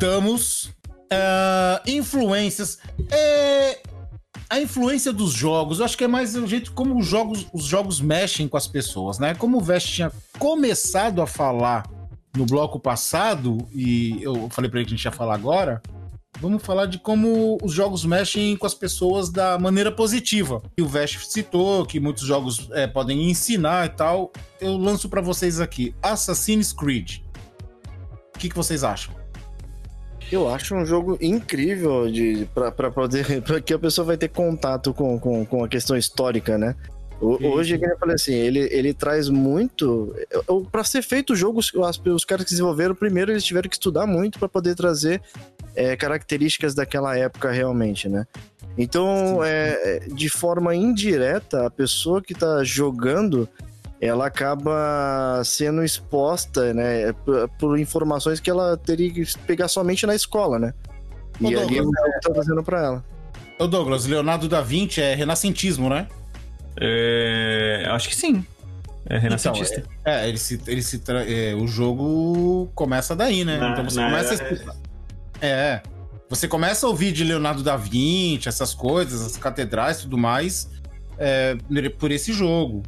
Voltamos. Ah, influências. É, a influência dos jogos, eu acho que é mais o jeito como os jogos, os jogos mexem com as pessoas, né? Como o Vest tinha começado a falar no bloco passado, e eu falei pra ele que a gente ia falar agora, vamos falar de como os jogos mexem com as pessoas da maneira positiva. E o Vest citou que muitos jogos é, podem ensinar e tal. Eu lanço pra vocês aqui: Assassin's Creed. O que, que vocês acham? Eu acho um jogo incrível de pra poder. Pra que a pessoa vai ter contato com, com, com a questão histórica, né? O-. Hoje, eu falei assim, ele, ele traz muito. Pra ser feito o jogo, os, os caras que desenvolveram, primeiro eles tiveram que estudar muito pra poder trazer é, características daquela época realmente, né? Então, é, é, de forma indireta, a pessoa que tá jogando ela acaba sendo exposta, né, por, por informações que ela teria que pegar somente na escola, né? Ô, E ali o Douglas, jogo tá fazendo pra ela. Ô Douglas, Leonardo da Vinci é renascentismo, né? É, acho que sim. É renascentista. Então, é, ele se, ele se tra- é, o jogo começa daí, né? Na- então você começa era- a escutar. É. Você começa a ouvir de Leonardo da Vinci, essas coisas, as catedrais e tudo mais, é, por esse jogo.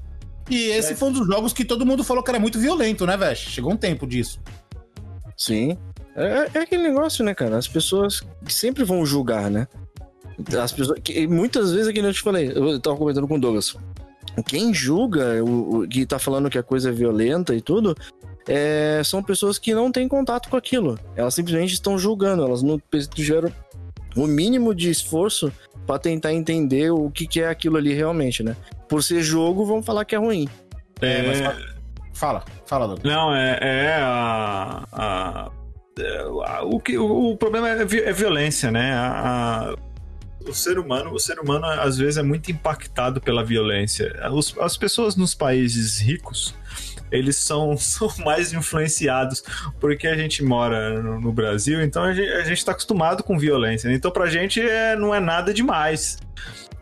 E esse É. foi um dos jogos que todo mundo falou que era muito violento, né, Vest? Chegou um tempo disso. Sim. É, é aquele negócio, né, cara? As pessoas sempre vão julgar, né? As pessoas. Que, muitas vezes, aqui eu te falei, eu tava comentando com o Douglas. Quem julga o, o que tá falando que a coisa é violenta e tudo. é, são pessoas que não têm contato com aquilo. Elas simplesmente estão julgando, elas não tiveram o mínimo de esforço pra tentar entender o que, que é aquilo ali realmente, né? Por ser jogo, vão falar que é ruim. É, mas fala, fala, fala, Douglas. Não, é, é a, a- é, a- o que o, o problema é, é violência, né? A- a- o ser humano, o ser humano às vezes é muito impactado pela violência. Os- as pessoas nos países ricos eles são, são mais influenciados porque a gente mora no, no Brasil, então a gente, a gente tá acostumado com violência. Então pra gente é, não é nada demais.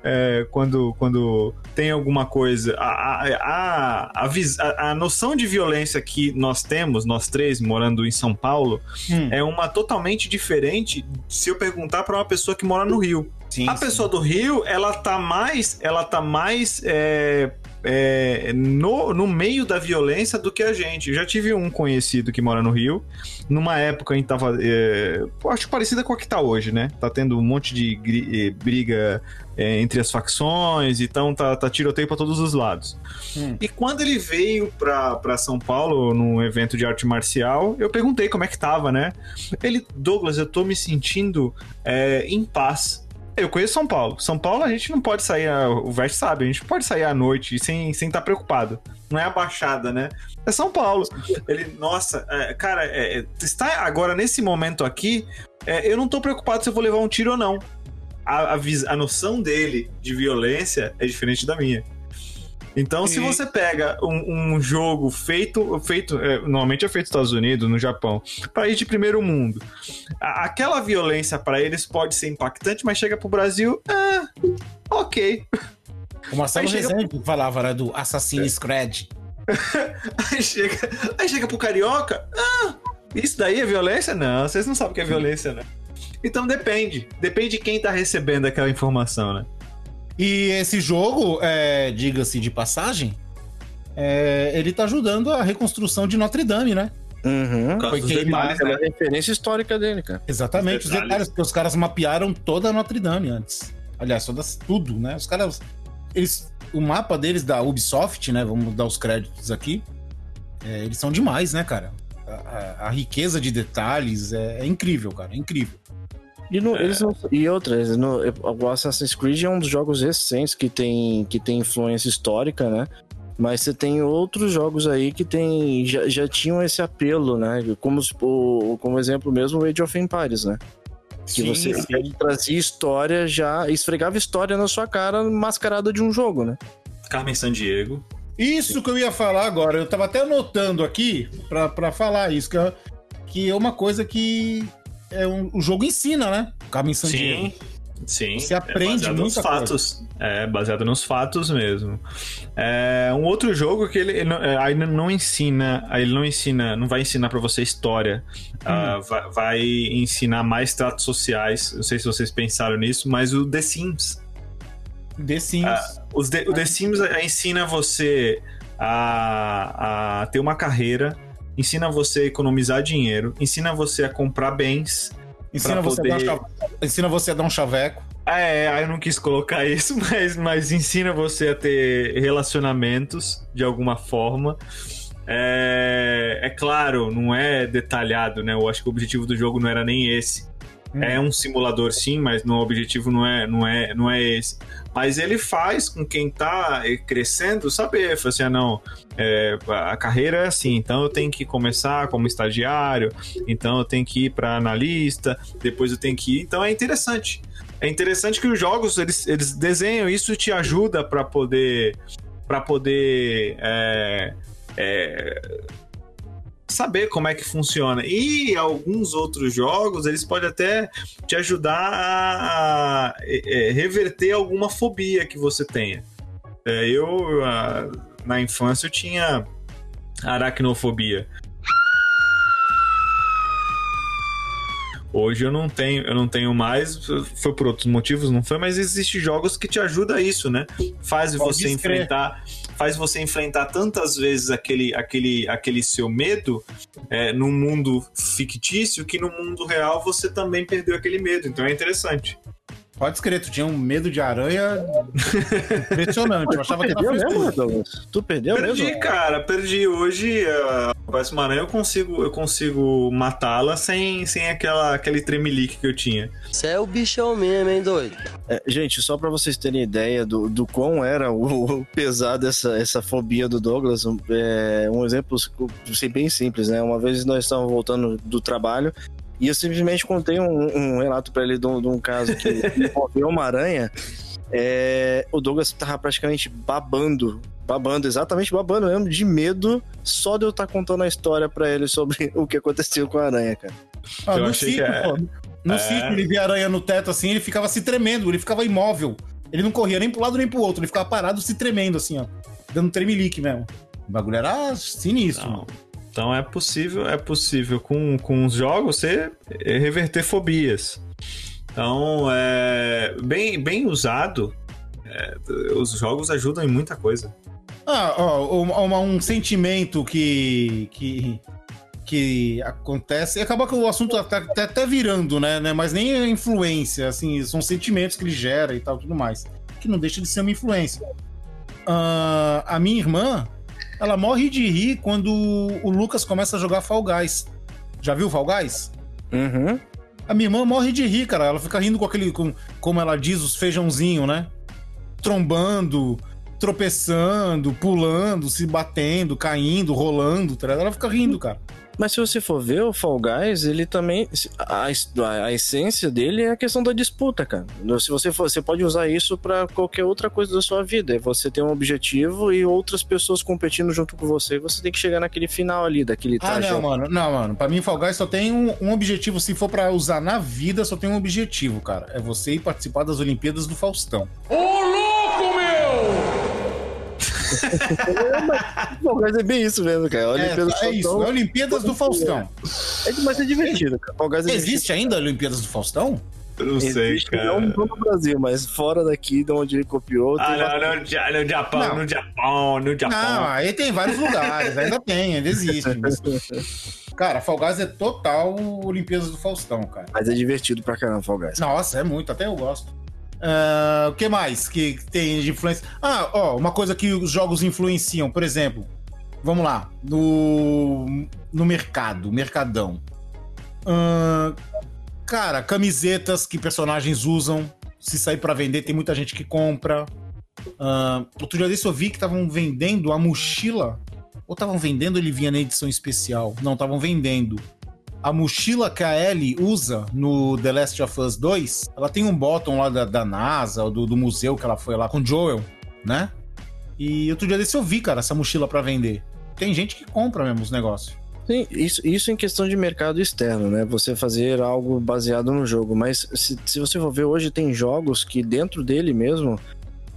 É, quando, quando tem alguma coisa. A, a, a, a, a noção de violência que nós temos, nós três, morando em São Paulo, Hum. é uma totalmente diferente se eu perguntar para uma pessoa que mora no Rio. Sim, A sim. pessoa do Rio, ela tá mais, ela tá mais é, é, no, no meio da violência do que a gente. Eu já tive um conhecido que mora no Rio. Numa época a gente tava. É, acho parecida com a que tá hoje, né? Tá tendo um monte de eh, briga é, entre as facções, então tá, tá tiroteio pra todos os lados. Hum. E quando ele veio pra, pra São Paulo, num evento de arte marcial, eu perguntei como é que tava, né? Ele, Douglas, eu tô me sentindo é, em paz. Eu conheço São Paulo. São Paulo a gente não pode sair, o Vest sabe, a gente pode sair à noite sem estar sem tá preocupado. Não é a Baixada, né? É São Paulo. Ele, nossa, é, cara, é, é, está agora nesse momento aqui, é, eu não tô preocupado se eu vou levar um tiro ou não. A, a, a noção dele de violência é diferente da minha. Então, se E- você pega um, um jogo feito, feito é, normalmente é feito nos Estados Unidos, no Japão, país de primeiro mundo, a- aquela violência pra eles pode ser impactante, mas chega pro Brasil, ah, ok. O Marcelo Aí chega- Rezende falava, né, do Assassin's Creed. Aí chega, aí chega pro carioca, ah, isso daí é violência? Não, vocês não sabem o que é violência, né? Então depende, depende de quem tá recebendo aquela informação, né? E esse jogo, é, diga-se de passagem, é, ele tá ajudando a reconstrução de Notre Dame, né? Uhum. Foi dos queimado, detalhes, É né? a referência histórica dele, cara. Exatamente, Os os detalhes. detalhes, porque os caras mapearam toda a Notre Dame antes. Aliás, todas, tudo, né? Os caras. Eles, o mapa deles da Ubisoft, né? Vamos dar os créditos aqui. é, eles são demais, né, cara? A, a- a riqueza de detalhes é, é incrível, cara. É incrível. E, no- eles não- e outra, eles não- o Assassin's Creed é um dos jogos recentes que tem, que tem influência histórica, né? Mas você tem outros jogos aí que tem, já, já tinham esse apelo, né? Como, o, como exemplo mesmo o Age of Empires, né? Que Sim, você sim. trazia história, já esfregava história na sua cara mascarada de um jogo, né? Carmen Sandiego. Isso que eu ia falar agora. Eu tava até anotando aqui pra, pra falar isso, que é, que é uma coisa que é um, o jogo ensina, né? Carmen Sandiego. Sim. Sim. Você aprende é baseado nos muita coisa. fatos. É, baseado nos fatos mesmo. É, um outro jogo que ele, ele não, é, aí não ensina, aí ele não ensina, não vai ensinar pra você história. Ah, vai, vai ensinar mais tratos sociais. Não sei se vocês pensaram nisso, mas o The Sims. The Sims. Ah, os The- o The Sims eh, ensina você a, a ter uma carreira, ensina você a economizar dinheiro, ensina você a comprar bens. ensina, você a dar um poder- chave- ensina você a dar um chaveco. É, aí eu não quis colocar isso, mas, mas ensina você a ter relacionamentos de alguma forma. É, é claro, não é detalhado, né? Eu acho que o objetivo do jogo não era nem esse. É um simulador sim, mas no objetivo não é, não é, não é esse. Mas ele faz com quem tá eh, crescendo saber, fala assim, ah, não, é, a carreira é assim, então eu tenho que começar como estagiário, então eu tenho que ir para analista, depois eu tenho que ir. Então é interessante. É interessante que os jogos eles, eles desenham isso te ajuda para poder para poder é, é, saber como é que funciona. E alguns outros jogos eles podem até te ajudar a, é, reverter alguma fobia que você tenha. É, eu a, na infância eu tinha aracnofobia. Hoje eu não tenho, eu não tenho mais, foi por outros motivos, não foi, mas existem jogos que te ajudam a isso, né? Faz Pode você escrever. enfrentar, faz você enfrentar tantas vezes aquele, aquele, aquele seu medo é, num mundo fictício que no mundo real você também perdeu aquele medo. Então é interessante. Pode escrever, tu tinha um medo de aranha impressionante. Eu achava que era Perdeu mesmo? Tu perdeu perdi, mesmo? cara, perdi. Hoje a próxima aranha eu consigo, eu consigo matá-la sem, sem aquela, aquele tremelique que eu tinha. Você é o bichão mesmo, hein, doido? É, gente, só pra vocês terem ideia do, do quão era o, o pesado essa, essa fobia do Douglas, um, é, um exemplo assim, bem simples, né? Uma vez nós estávamos voltando do trabalho e eu simplesmente contei um, um relato pra ele de um, de um caso que envolveu uma aranha. É, o Douglas tava praticamente babando, babando, exatamente babando mesmo, de medo, só de eu estar contando a história pra ele sobre o que aconteceu com a aranha, cara. Ah, Eu no achei sítio, que é- pô. No é. sítio, ele via aranha no teto assim, ele ficava se tremendo, ele ficava imóvel. Ele não corria nem pro lado nem pro outro, ele ficava parado se tremendo, assim, ó. Dando tremelique mesmo. O bagulho era sinistro. Não. Então é possível, é possível com, com os jogos você reverter fobias. Então, é, bem, bem usado, é, os jogos ajudam em muita coisa. Ah, ó, uma- uma- um sentimento que, que, que acontece. E acaba que o assunto tá, tá até virando, né, né? Mas nem é influência, assim, são sentimentos que ele gera e tal, tudo mais. Que não deixa de ser uma influência. Ah, a minha irmã, ela morre de rir quando o Lucas começa a jogar Fall Guys. Já viu Fall Guys? Uhum. A minha irmã morre de rir, cara. Ela fica rindo com aquele, com, como ela diz, os feijãozinho, né? Trombando, tropeçando, pulando, se batendo, caindo, rolando, tá? Ela fica rindo, cara. Mas se você for ver o Fall Guys, ele também. A, a- a essência dele é a questão da disputa, cara. Se você for, você pode usar isso pra qualquer outra coisa da sua vida. É você ter um objetivo e outras pessoas competindo junto com você. Você tem que chegar naquele final ali, daquele Ah, não, mano. Não, mano. Pra mim, Fall Guys só tem um, um objetivo. Se for pra usar na vida, só tem um objetivo, cara. É você ir participar das Olimpíadas do Faustão. Fall Guys é bem isso mesmo, cara. É, Olimpíadas é isso. É Olimpíadas do Faustão. É, mas é divertido, cara. Fall Guys é Existe ainda Olimpíadas do Faustão? Eu não sei, cara. Não no Brasil, mas fora daqui, de onde ele copiou. Ah, não, bastante. no, Ja- no Japão, Não. no Japão, no Japão. Não, aí tem vários lugares. Ainda tem, ainda existe. Mas... Cara, Fall Guys é total Olimpíadas do Faustão, cara. Mas é divertido pra caramba, Fall Guys. Nossa, é muito, até eu gosto. Ah, o que mais que tem de influência? Ah, ó, uma coisa que os jogos influenciam, por exemplo, vamos lá, no, no mercado, mercadão. Ah, cara, camisetas que personagens usam, se sair pra vender, tem muita gente que compra. Ah, outro dia desse eu vi que estavam vendendo a mochila. Ou estavam vendendo, ele vinha na edição especial. Não, estavam vendendo. A mochila que a Ellie usa no The Last of Us 2, ela tem um bottom lá da, da NASA, do, do museu que ela foi lá com o Joel, né? E outro dia desse eu vi, cara, essa mochila pra vender. Tem gente que compra mesmo os negócios. Sim, isso, isso em questão de mercado externo, né? Você fazer algo baseado no jogo. Mas se, se você for ver hoje, tem jogos que dentro dele mesmo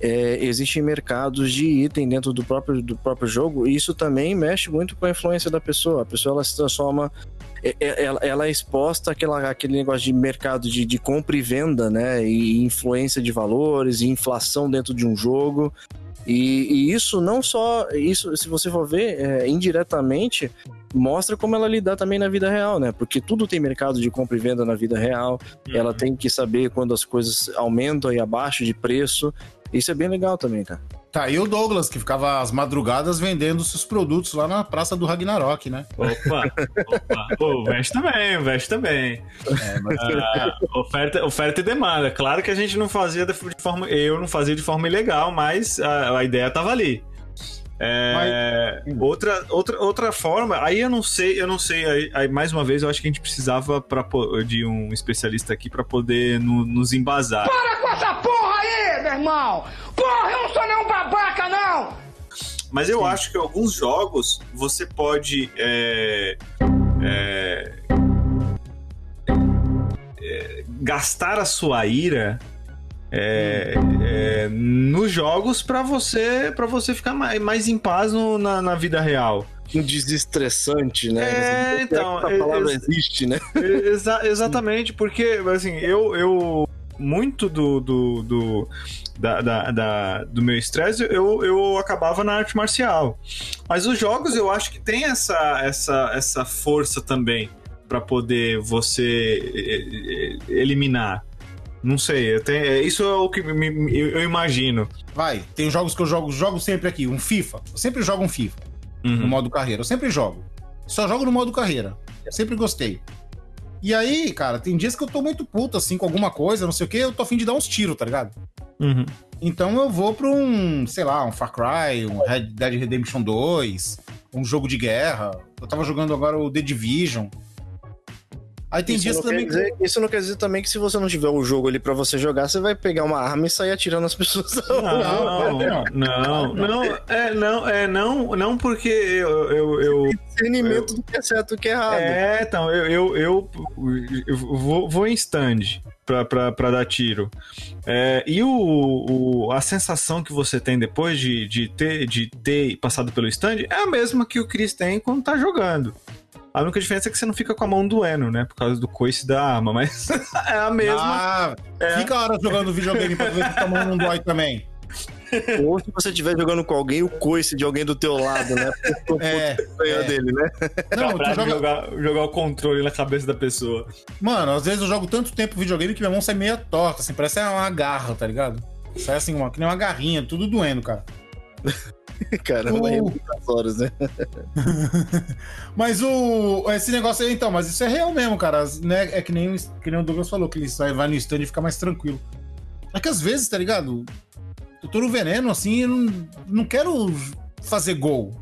é, existem mercados de item dentro do próprio, do próprio jogo. E isso também mexe muito com a influência da pessoa. A pessoa ela se transforma. É- é- Ela, ela é exposta àquela, àquele negócio de mercado de, de compra e venda, né? E influência de valores, e inflação dentro de um jogo. E, e isso não só. Isso, se você for ver, é, indiretamente mostra como ela lidar também na vida real, né? Porque tudo tem mercado de compra e venda na vida real. Ela tem que saber quando as coisas aumentam e abaixo de preço. Isso é bem legal também, cara. Tá aí o Douglas, que ficava às madrugadas vendendo seus produtos lá na Praça do Ragnarok, né? Opa, opa. Pô, o Vest também, o Vest também. É, mas... Ah, oferta, oferta e demanda. Claro que a gente não fazia de forma. Eu não fazia de forma ilegal, mas a, a ideia tava ali. É, outra, outra, outra forma, aí eu não sei, eu não sei, aí, aí, mais uma vez eu acho que a gente precisava pra, de um especialista aqui para poder no- nos embasar. Para com essa porra aí, meu irmão! Porra, eu não sou nenhum babaca, não! Mas eu acho que alguns jogos você pode é, é, é, gastar a sua ira é, é, nos jogos pra você para você ficar mais, mais em paz no- na, na vida real. Um desestressante, né? É, então, Essa palavra é- existe, né? Exa- exatamente, porque assim, eu, eu muito do, do, do, da, da- da- do meu estresse eu, eu acabava na arte marcial. Mas os jogos eu acho que tem essa, essa, essa força também pra poder você eliminar. Não sei, eu tenho- é, isso é o que me- me- eu eu imagino. Vai, tem jogos que eu jogo, jogo sempre aqui, um FIFA. Eu sempre jogo um FIFA no Uhum. modo carreira. Eu sempre jogo. Só jogo no modo carreira. Sempre gostei. E aí, cara, tem dias que eu tô muito puto, assim, com alguma coisa, não sei o que, eu tô afim de dar uns tiros, tá ligado? Uhum. Então eu vou pra um, sei lá, um Far Cry, um Red Dead Redemption 2, um jogo de guerra. Eu tava jogando agora o The Division. Aí tem isso, dias não também. dizer, isso não quer dizer também que se você não tiver o jogo ali pra você jogar, você vai pegar uma arma e sair atirando as pessoas. Não, não, não, não, é, não, é, não, não porque eu, eu, eu discernimento do que é certo e do que é errado. É, então, eu, eu, eu, eu vou, vou em stand pra, pra, pra dar tiro. É, e o, o, a sensação que você tem depois de, de, ter, de ter passado pelo stand é a mesma que o Chris tem quando tá jogando. A única diferença é que você não fica com a mão doendo, né? Por causa do coice da arma, mas é a mesma. Ah, É. Fica a hora jogando videogame pra ver se tua mão não dói também. Ou se você estiver jogando com alguém, o coice de alguém do teu lado, né? É. Ganhou é. dele, né? Não, tu pra joga... jogar, jogar o controle na cabeça da pessoa. Mano, às vezes eu jogo tanto tempo videogame que minha mão sai meio torta, assim, parece uma garra, tá ligado? Sai assim, uma, que nem uma garrinha, tudo doendo, cara. Caramba, é muitas horas, né? Mas o. Esse negócio aí, então, mas isso é real mesmo, cara. Né? É que nem, o- que nem o Douglas falou, que ele sai, vai no stand e fica mais tranquilo. É que às vezes, tá ligado? Eu tô no veneno, assim, eu não, não quero fazer gol.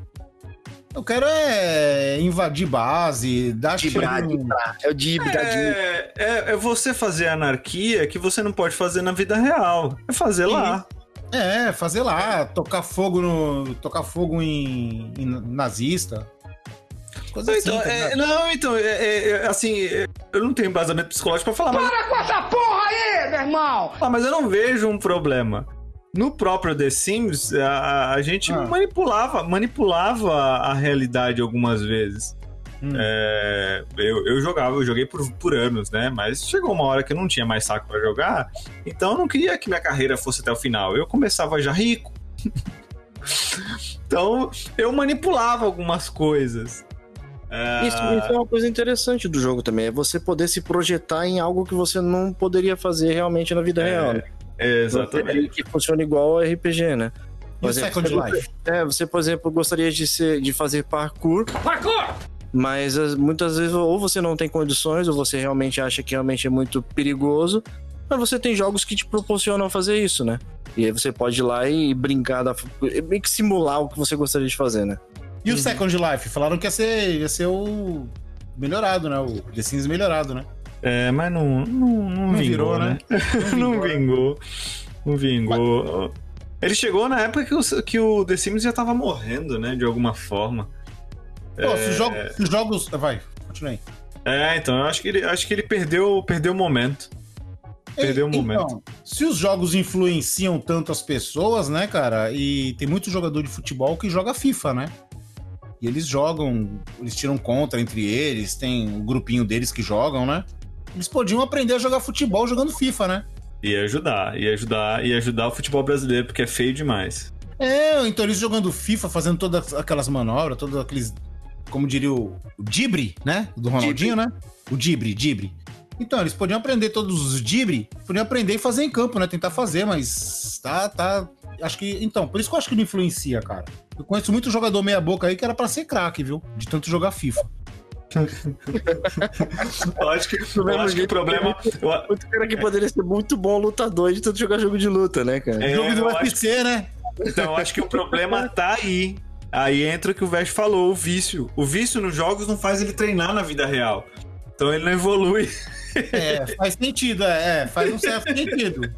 Eu quero é invadir base, dar Dibrar, tiro dibrar. É o dibra, É, é, é você fazer anarquia que você não pode fazer na vida real. É fazer lá. É, fazer lá, tocar fogo no. tocar fogo em, em nazista. Coisa assim. Então, é, ligado? não, então, é, é, é, assim, é, eu não tenho embasamento psicológico pra falar, mas, Para com essa porra aí, meu irmão! ah, mas eu não vejo um problema. No próprio The Sims, a, a gente Ah. manipulava, manipulava a realidade algumas vezes. Hum. É, eu, eu jogava, eu joguei por, por anos, né? Mas chegou uma hora que eu não tinha mais saco pra jogar, então eu não queria que minha carreira fosse até o final. Eu começava já rico. então eu manipulava algumas coisas. É, Isso, isso é uma coisa interessante do jogo também, é você poder se projetar em algo que você não poderia fazer realmente na vida É, real. né? Exatamente. Que funciona igual ao RPG, né? Por exemplo, Second você- Life? É, você, por exemplo, gostaria de, ser, de fazer parkour, Parkour! Mas as- muitas vezes ou você não tem condições, ou você realmente acha que realmente é muito perigoso, mas você tem jogos que te proporcionam fazer isso, né? E aí você pode ir lá e brincar, da, meio que simular o que você gostaria de fazer, né? E o Second Life? Falaram que ia ser, ia ser o melhorado, né? O The Sims melhorado, né? É, mas não, não, não, vingou, virou, né? né? não vingou. Não vingou. Ele chegou na época que o, que o The Sims já tava morrendo, né? De alguma forma. Pô, se os jogos, se os jogos... Vai, continua aí. É, então, eu acho que ele, acho que ele perdeu, perdeu o momento. Perdeu o Então, momento. se os jogos influenciam tanto as pessoas, né, cara? E tem muito jogador de futebol que joga FIFA, né? E eles jogam, eles tiram contra entre eles, tem um grupinho deles que jogam, né? Eles podiam aprender a jogar futebol jogando FIFA, né? Ia ajudar, ia ajudar, ia ajudar o futebol brasileiro, porque é feio demais. É, então eles jogando FIFA, fazendo todas aquelas manobras, todos aqueles. Como diria o, o Dibre, né? Do Ronaldinho, né? O Dibre, Dibre. Então, eles podiam aprender todos os Dibre, podiam aprender e fazer em campo, né? Tentar fazer, mas tá, tá. Acho que. Então, por isso que eu acho que não influencia, cara. Eu conheço muito jogador meia-boca aí que era pra ser craque, viu? De tanto jogar FIFA. Eu acho que, eu mesmo acho que o problema. eu- Outro cara que poderia ser muito bom lutador de tanto jogar jogo de luta, né, cara? é, Jogo do eu acho UFC, né? Então, eu acho que o problema tá aí. Aí entra o que o Vest falou, o vício. O vício nos jogos não faz ele treinar na vida real. Então ele não evolui. É, faz sentido, é, é, faz um certo sentido.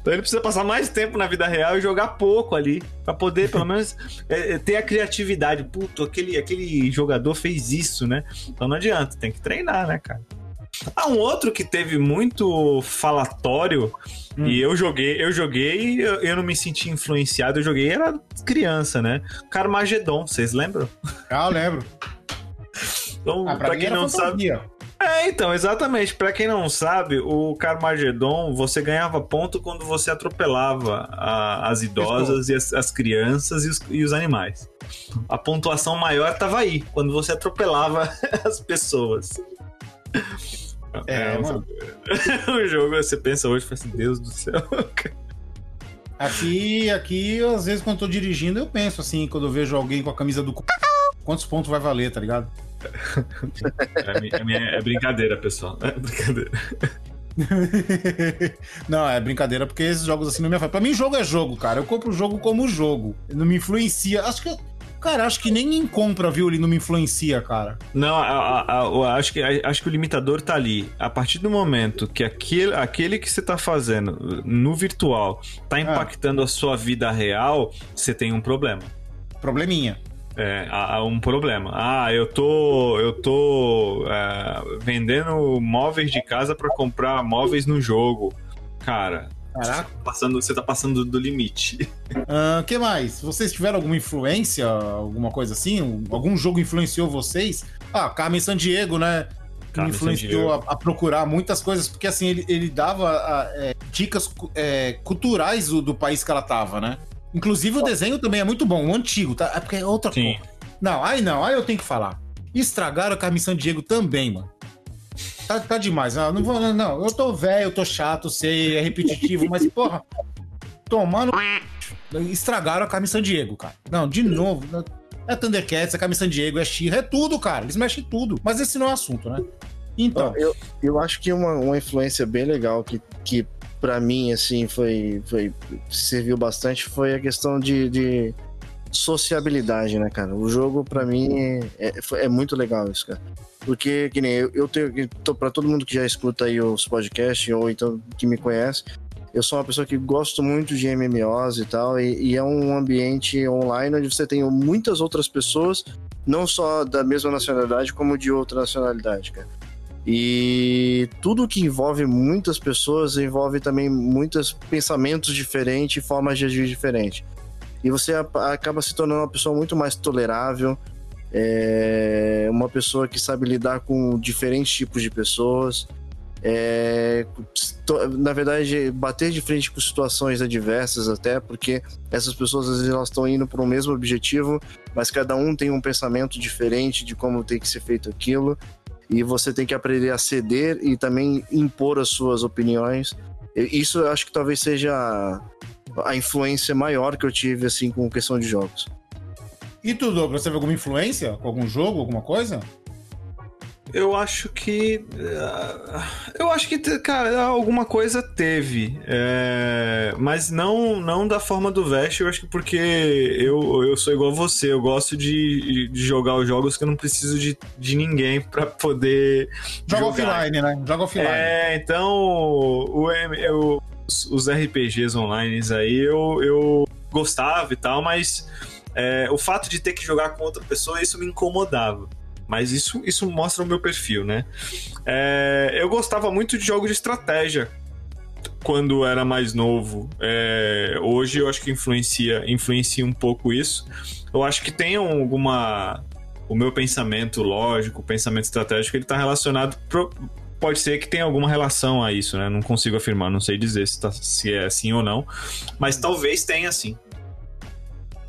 Então ele precisa passar mais tempo na vida real e jogar pouco ali. Pra poder, pelo menos, é, é, ter a criatividade. Puto, aquele, aquele jogador fez isso, né? Então não adianta, tem que treinar, né, cara? Ah, um outro que teve muito falatório e eu joguei, eu joguei eu, eu não me senti influenciado, eu joguei, era criança, né? Carmageddon, vocês lembram? Ah, eu lembro. Então, Ah, pra, pra quem não sabe, fantasia. é, então, exatamente. Pra quem não sabe, o Carmageddon, você ganhava ponto quando você atropelava a- as idosas e as, as crianças e os, e os animais. A pontuação maior tava aí, quando você atropelava as pessoas. É, um mano. o jogo, você pensa hoje, fala assim, Deus do céu. Aqui, aqui, às vezes, quando eu tô dirigindo, eu penso assim, quando eu vejo alguém com a camisa do. Quantos pontos vai valer, tá ligado? É, é minha- é brincadeira, pessoal. É brincadeira. não, é brincadeira, porque esses jogos assim não me afetam. Pra mim, jogo é jogo, cara. Eu compro o jogo como jogo. Não me influencia. Acho que. Cara, acho que nem em compra, viu? Ele não me influencia, cara. Não, a- a- a- acho, que, acho que o limitador tá ali. A partir do momento que aquele, aquele que você tá fazendo no virtual tá impactando a sua vida real, você tem um problema. Probleminha. É, há um problema. Ah, eu tô, eu tô é, vendendo móveis de casa pra comprar móveis no jogo. Cara, Caraca. passando, você tá passando do limite. O que mais? Vocês tiveram alguma influência, alguma coisa assim? Algum jogo influenciou vocês? Ah, Carmen Sandiego, né? Que me influenciou a, a procurar muitas coisas, porque assim, ele, ele dava ah, é, dicas é, culturais do, do país que ela tava, né? Inclusive o desenho também é muito bom, o antigo, tá? É porque é outra Sim. coisa. Não, aí não, aí eu tenho que falar. Estragaram a Carmen Sandiego também, mano. Tá, tá demais. Ah, não vou, não, eu tô velho, eu tô chato, sei, é repetitivo, mas porra, tomando. Estragaram a Carmen Sandiego, cara. Não, de novo. É Thundercats, é Carmen Sandiego, é She, é tudo, cara. Eles mexem em tudo. Mas esse não é o assunto, né? Então. Eu, eu acho que uma, uma influência bem legal que, que para mim, assim, foi, foi. serviu bastante foi a questão de, de sociabilidade, né, cara? O jogo, pra mim, é, foi- é muito legal isso, cara. Porque, que nem eu, eu tenho. Pra todo mundo que já escuta aí os podcasts, ou então que me conhece, eu sou uma pessoa que gosto muito de MMOs e tal, e, e é um ambiente online onde você tem muitas outras pessoas, não só da mesma nacionalidade, como de outra nacionalidade, cara. E tudo que envolve muitas pessoas envolve também muitos pensamentos diferentes, formas de agir diferentes. E você acaba se tornando uma pessoa muito mais tolerável, é, uma pessoa que sabe lidar com diferentes tipos de pessoas. é, na verdade, bater de frente com situações adversas até, porque essas pessoas às vezes estão indo para o mesmo objetivo, mas cada um tem um pensamento diferente de como tem que ser feito aquilo e você tem que aprender a ceder e também impor as suas opiniões. Isso eu acho que talvez seja a- influência maior que eu tive assim com questão de jogos. E tu, Douglas, teve alguma influência com algum jogo, alguma coisa? Eu acho que. ah, Eu acho que, te- cara, alguma coisa teve. é, mas não não da forma do Vest, eu acho que porque eu, eu sou igual a você. Eu gosto de, de jogar os jogos que eu não preciso de, de ninguém pra poder. Joga jogar. offline, né? Joga offline. É, então. O, M- eu- os- RPGs online aí eu, eu gostava e tal, mas é, o fato de ter que jogar com outra pessoa, isso me incomodava. Mas isso, isso mostra o meu perfil, né? É, eu gostava muito de jogos de estratégia quando era mais novo. É, hoje eu acho que influencia, influencia um pouco isso. Eu acho que tem alguma. O meu pensamento lógico, o pensamento estratégico, ele está relacionado. Pro, pode ser que tenha alguma relação a isso, né? Não consigo afirmar, não sei dizer se, tá- se é assim ou não. Mas talvez tenha sim.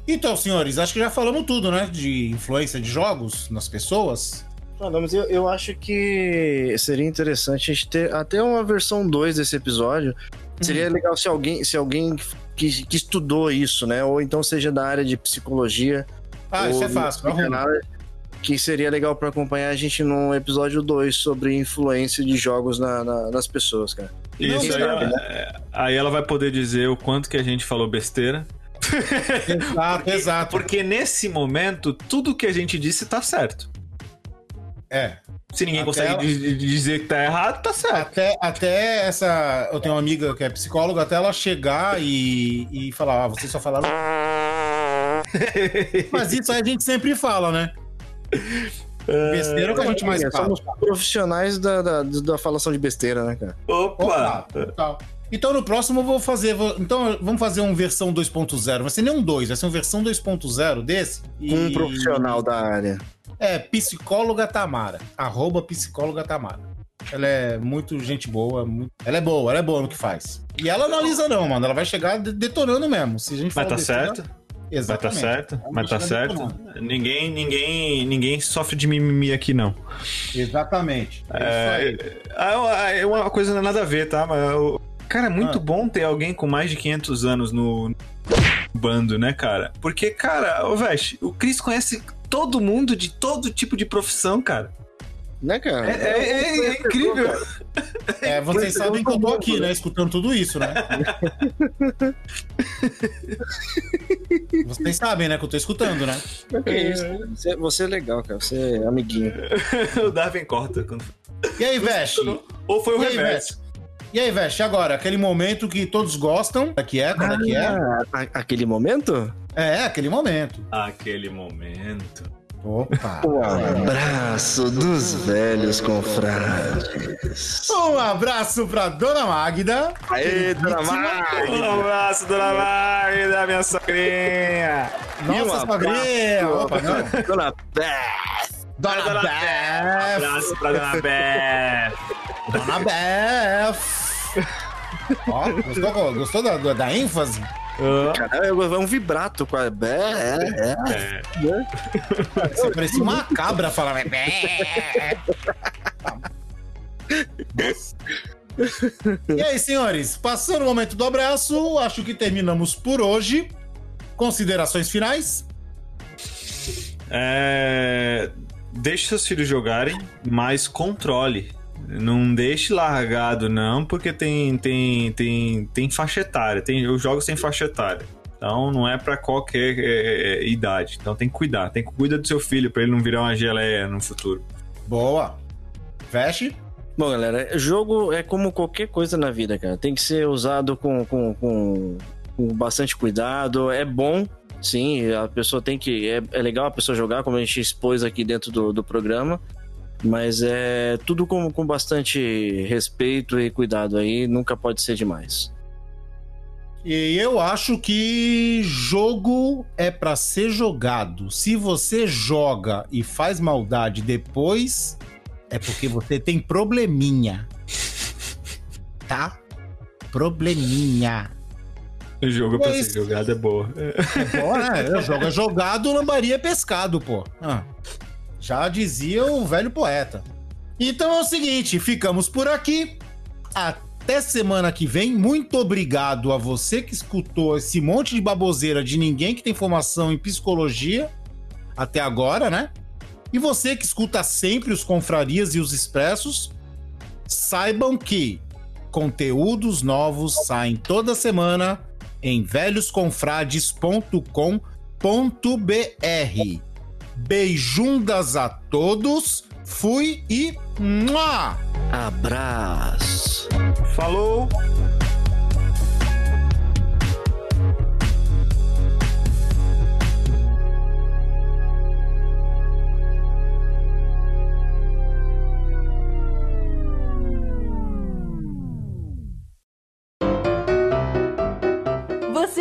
Então, senhores, acho que já falamos tudo, né? De influência de jogos nas pessoas. Ah, não, mas eu, eu acho que seria interessante a gente ter até uma versão 2 desse episódio. Seria legal se alguém, se alguém que, que estudou isso, né? Ou então seja da área de psicologia. Ah, ou isso é fácil. nada, que seria legal para acompanhar a gente no episódio 2 sobre influência de jogos na- na- nas pessoas, cara. Isso Não, aí, sabe, é, aí ela vai poder dizer o quanto que a gente falou besteira. Exato, exato. Porque nesse momento, tudo que a gente disse tá certo. É. Se ninguém Até consegue ela- di- di- dizer que tá errado, tá certo. Até, até essa. Eu tenho uma amiga que é psicóloga, até ela chegar e, e falar: ah, vocês só falaram. Mas isso aí a gente sempre fala, né? Besteira é o que a gente mais É, fala. somos profissionais da, da, da falação de besteira, né, cara? Opa! Total. Então no próximo eu vou fazer. vou- então vamos fazer um versão 2.0. Vai ser nem um 2, vai ser um versão 2.0 desse. E- um profissional da área. É, psicóloga Tamara. Arroba psicóloga Tamara. Ela é muito gente boa. muito- Ela é boa, ela é boa no que faz. E ela não analisa, não, mano. Ela vai chegar de- detonando mesmo. Se a gente Mas tá besteira- certo? Mas tá Exatamente. certo? Ela Mas tá certo? detonando. Ninguém, ninguém, ninguém sofre de mimimi aqui, não. Exatamente. É, isso aí. Ah, É uma coisa não é nada a ver, tá? Mas, cara, é muito Ah. bom ter alguém com mais de 500 anos no bando, né, cara? Porque, cara, ô Veste, o Chris conhece todo mundo de todo tipo de profissão, cara. Né, cara? É, é- é- é incrível. É, vocês sabem que eu tô aqui, né? Escutando tudo isso, né? Vocês sabem, né? Que eu tô escutando, né? Que isso? Você, você é legal, cara. Você é amiguinho. o Darwin corta. quando- E aí, Veste? Ou foi o E aí, reverso. E aí, Veste, agora? Aquele momento que todos gostam. Que é? Quando é que é? Ah, a- aquele momento? É, aquele momento. Aquele momento. Opa! O abraço dos velhos confrades. Um abraço pra Dona Magda. Aê, dona Magda! Um abraço, dona Magda, minha sogrinha. E um Nossa, abraço, sogrinha! Opa, não. Dona Beth! Dona Um Beth! abraço pra dona Beth. Dona Beth! Ó, gostou, gostou da, da, ênfase? Caralho, é um vibrato com a Beth. É, é. É. Você parecia uma cabra falando. E aí, senhores, passando o momento do abraço, acho que terminamos por hoje. Considerações finais? É, Deixe seus filhos jogarem, mas controle. Não deixe largado, não, porque tem, tem, tem, tem faixa etária. Tem, os jogos têm faixa etária. Então não é pra qualquer é, é, idade. Então tem que cuidar. Tem que cuidar do seu filho pra ele não virar uma geleia no futuro. Boa. Veste? Bom, galera, jogo é como qualquer coisa na vida, cara. Tem que ser usado com, com, com, com bastante cuidado. É bom, sim, a pessoa tem que. É, é legal a pessoa jogar, como a gente expôs aqui dentro do, do programa. Mas é tudo com, com bastante respeito e cuidado aí, nunca pode ser demais. E eu acho que jogo é pra ser jogado. Se você joga e faz maldade depois, é porque você tem probleminha. Tá? Probleminha. O jogo é pra ser jogado é boa. Pô, né? Eu jogo é jogado, lambaria é pescado, pô. Ah, já dizia o velho poeta. Então é o seguinte, ficamos por aqui. Até semana que vem. Muito obrigado a você que escutou esse monte de baboseira de ninguém que tem formação em psicologia até agora, né? E você que escuta sempre os confrarias e os expressos, saibam que conteúdos novos saem toda semana em velhosconfrades.com.br. Beijundas a todos, fui e. Mua! Abraço! Falou!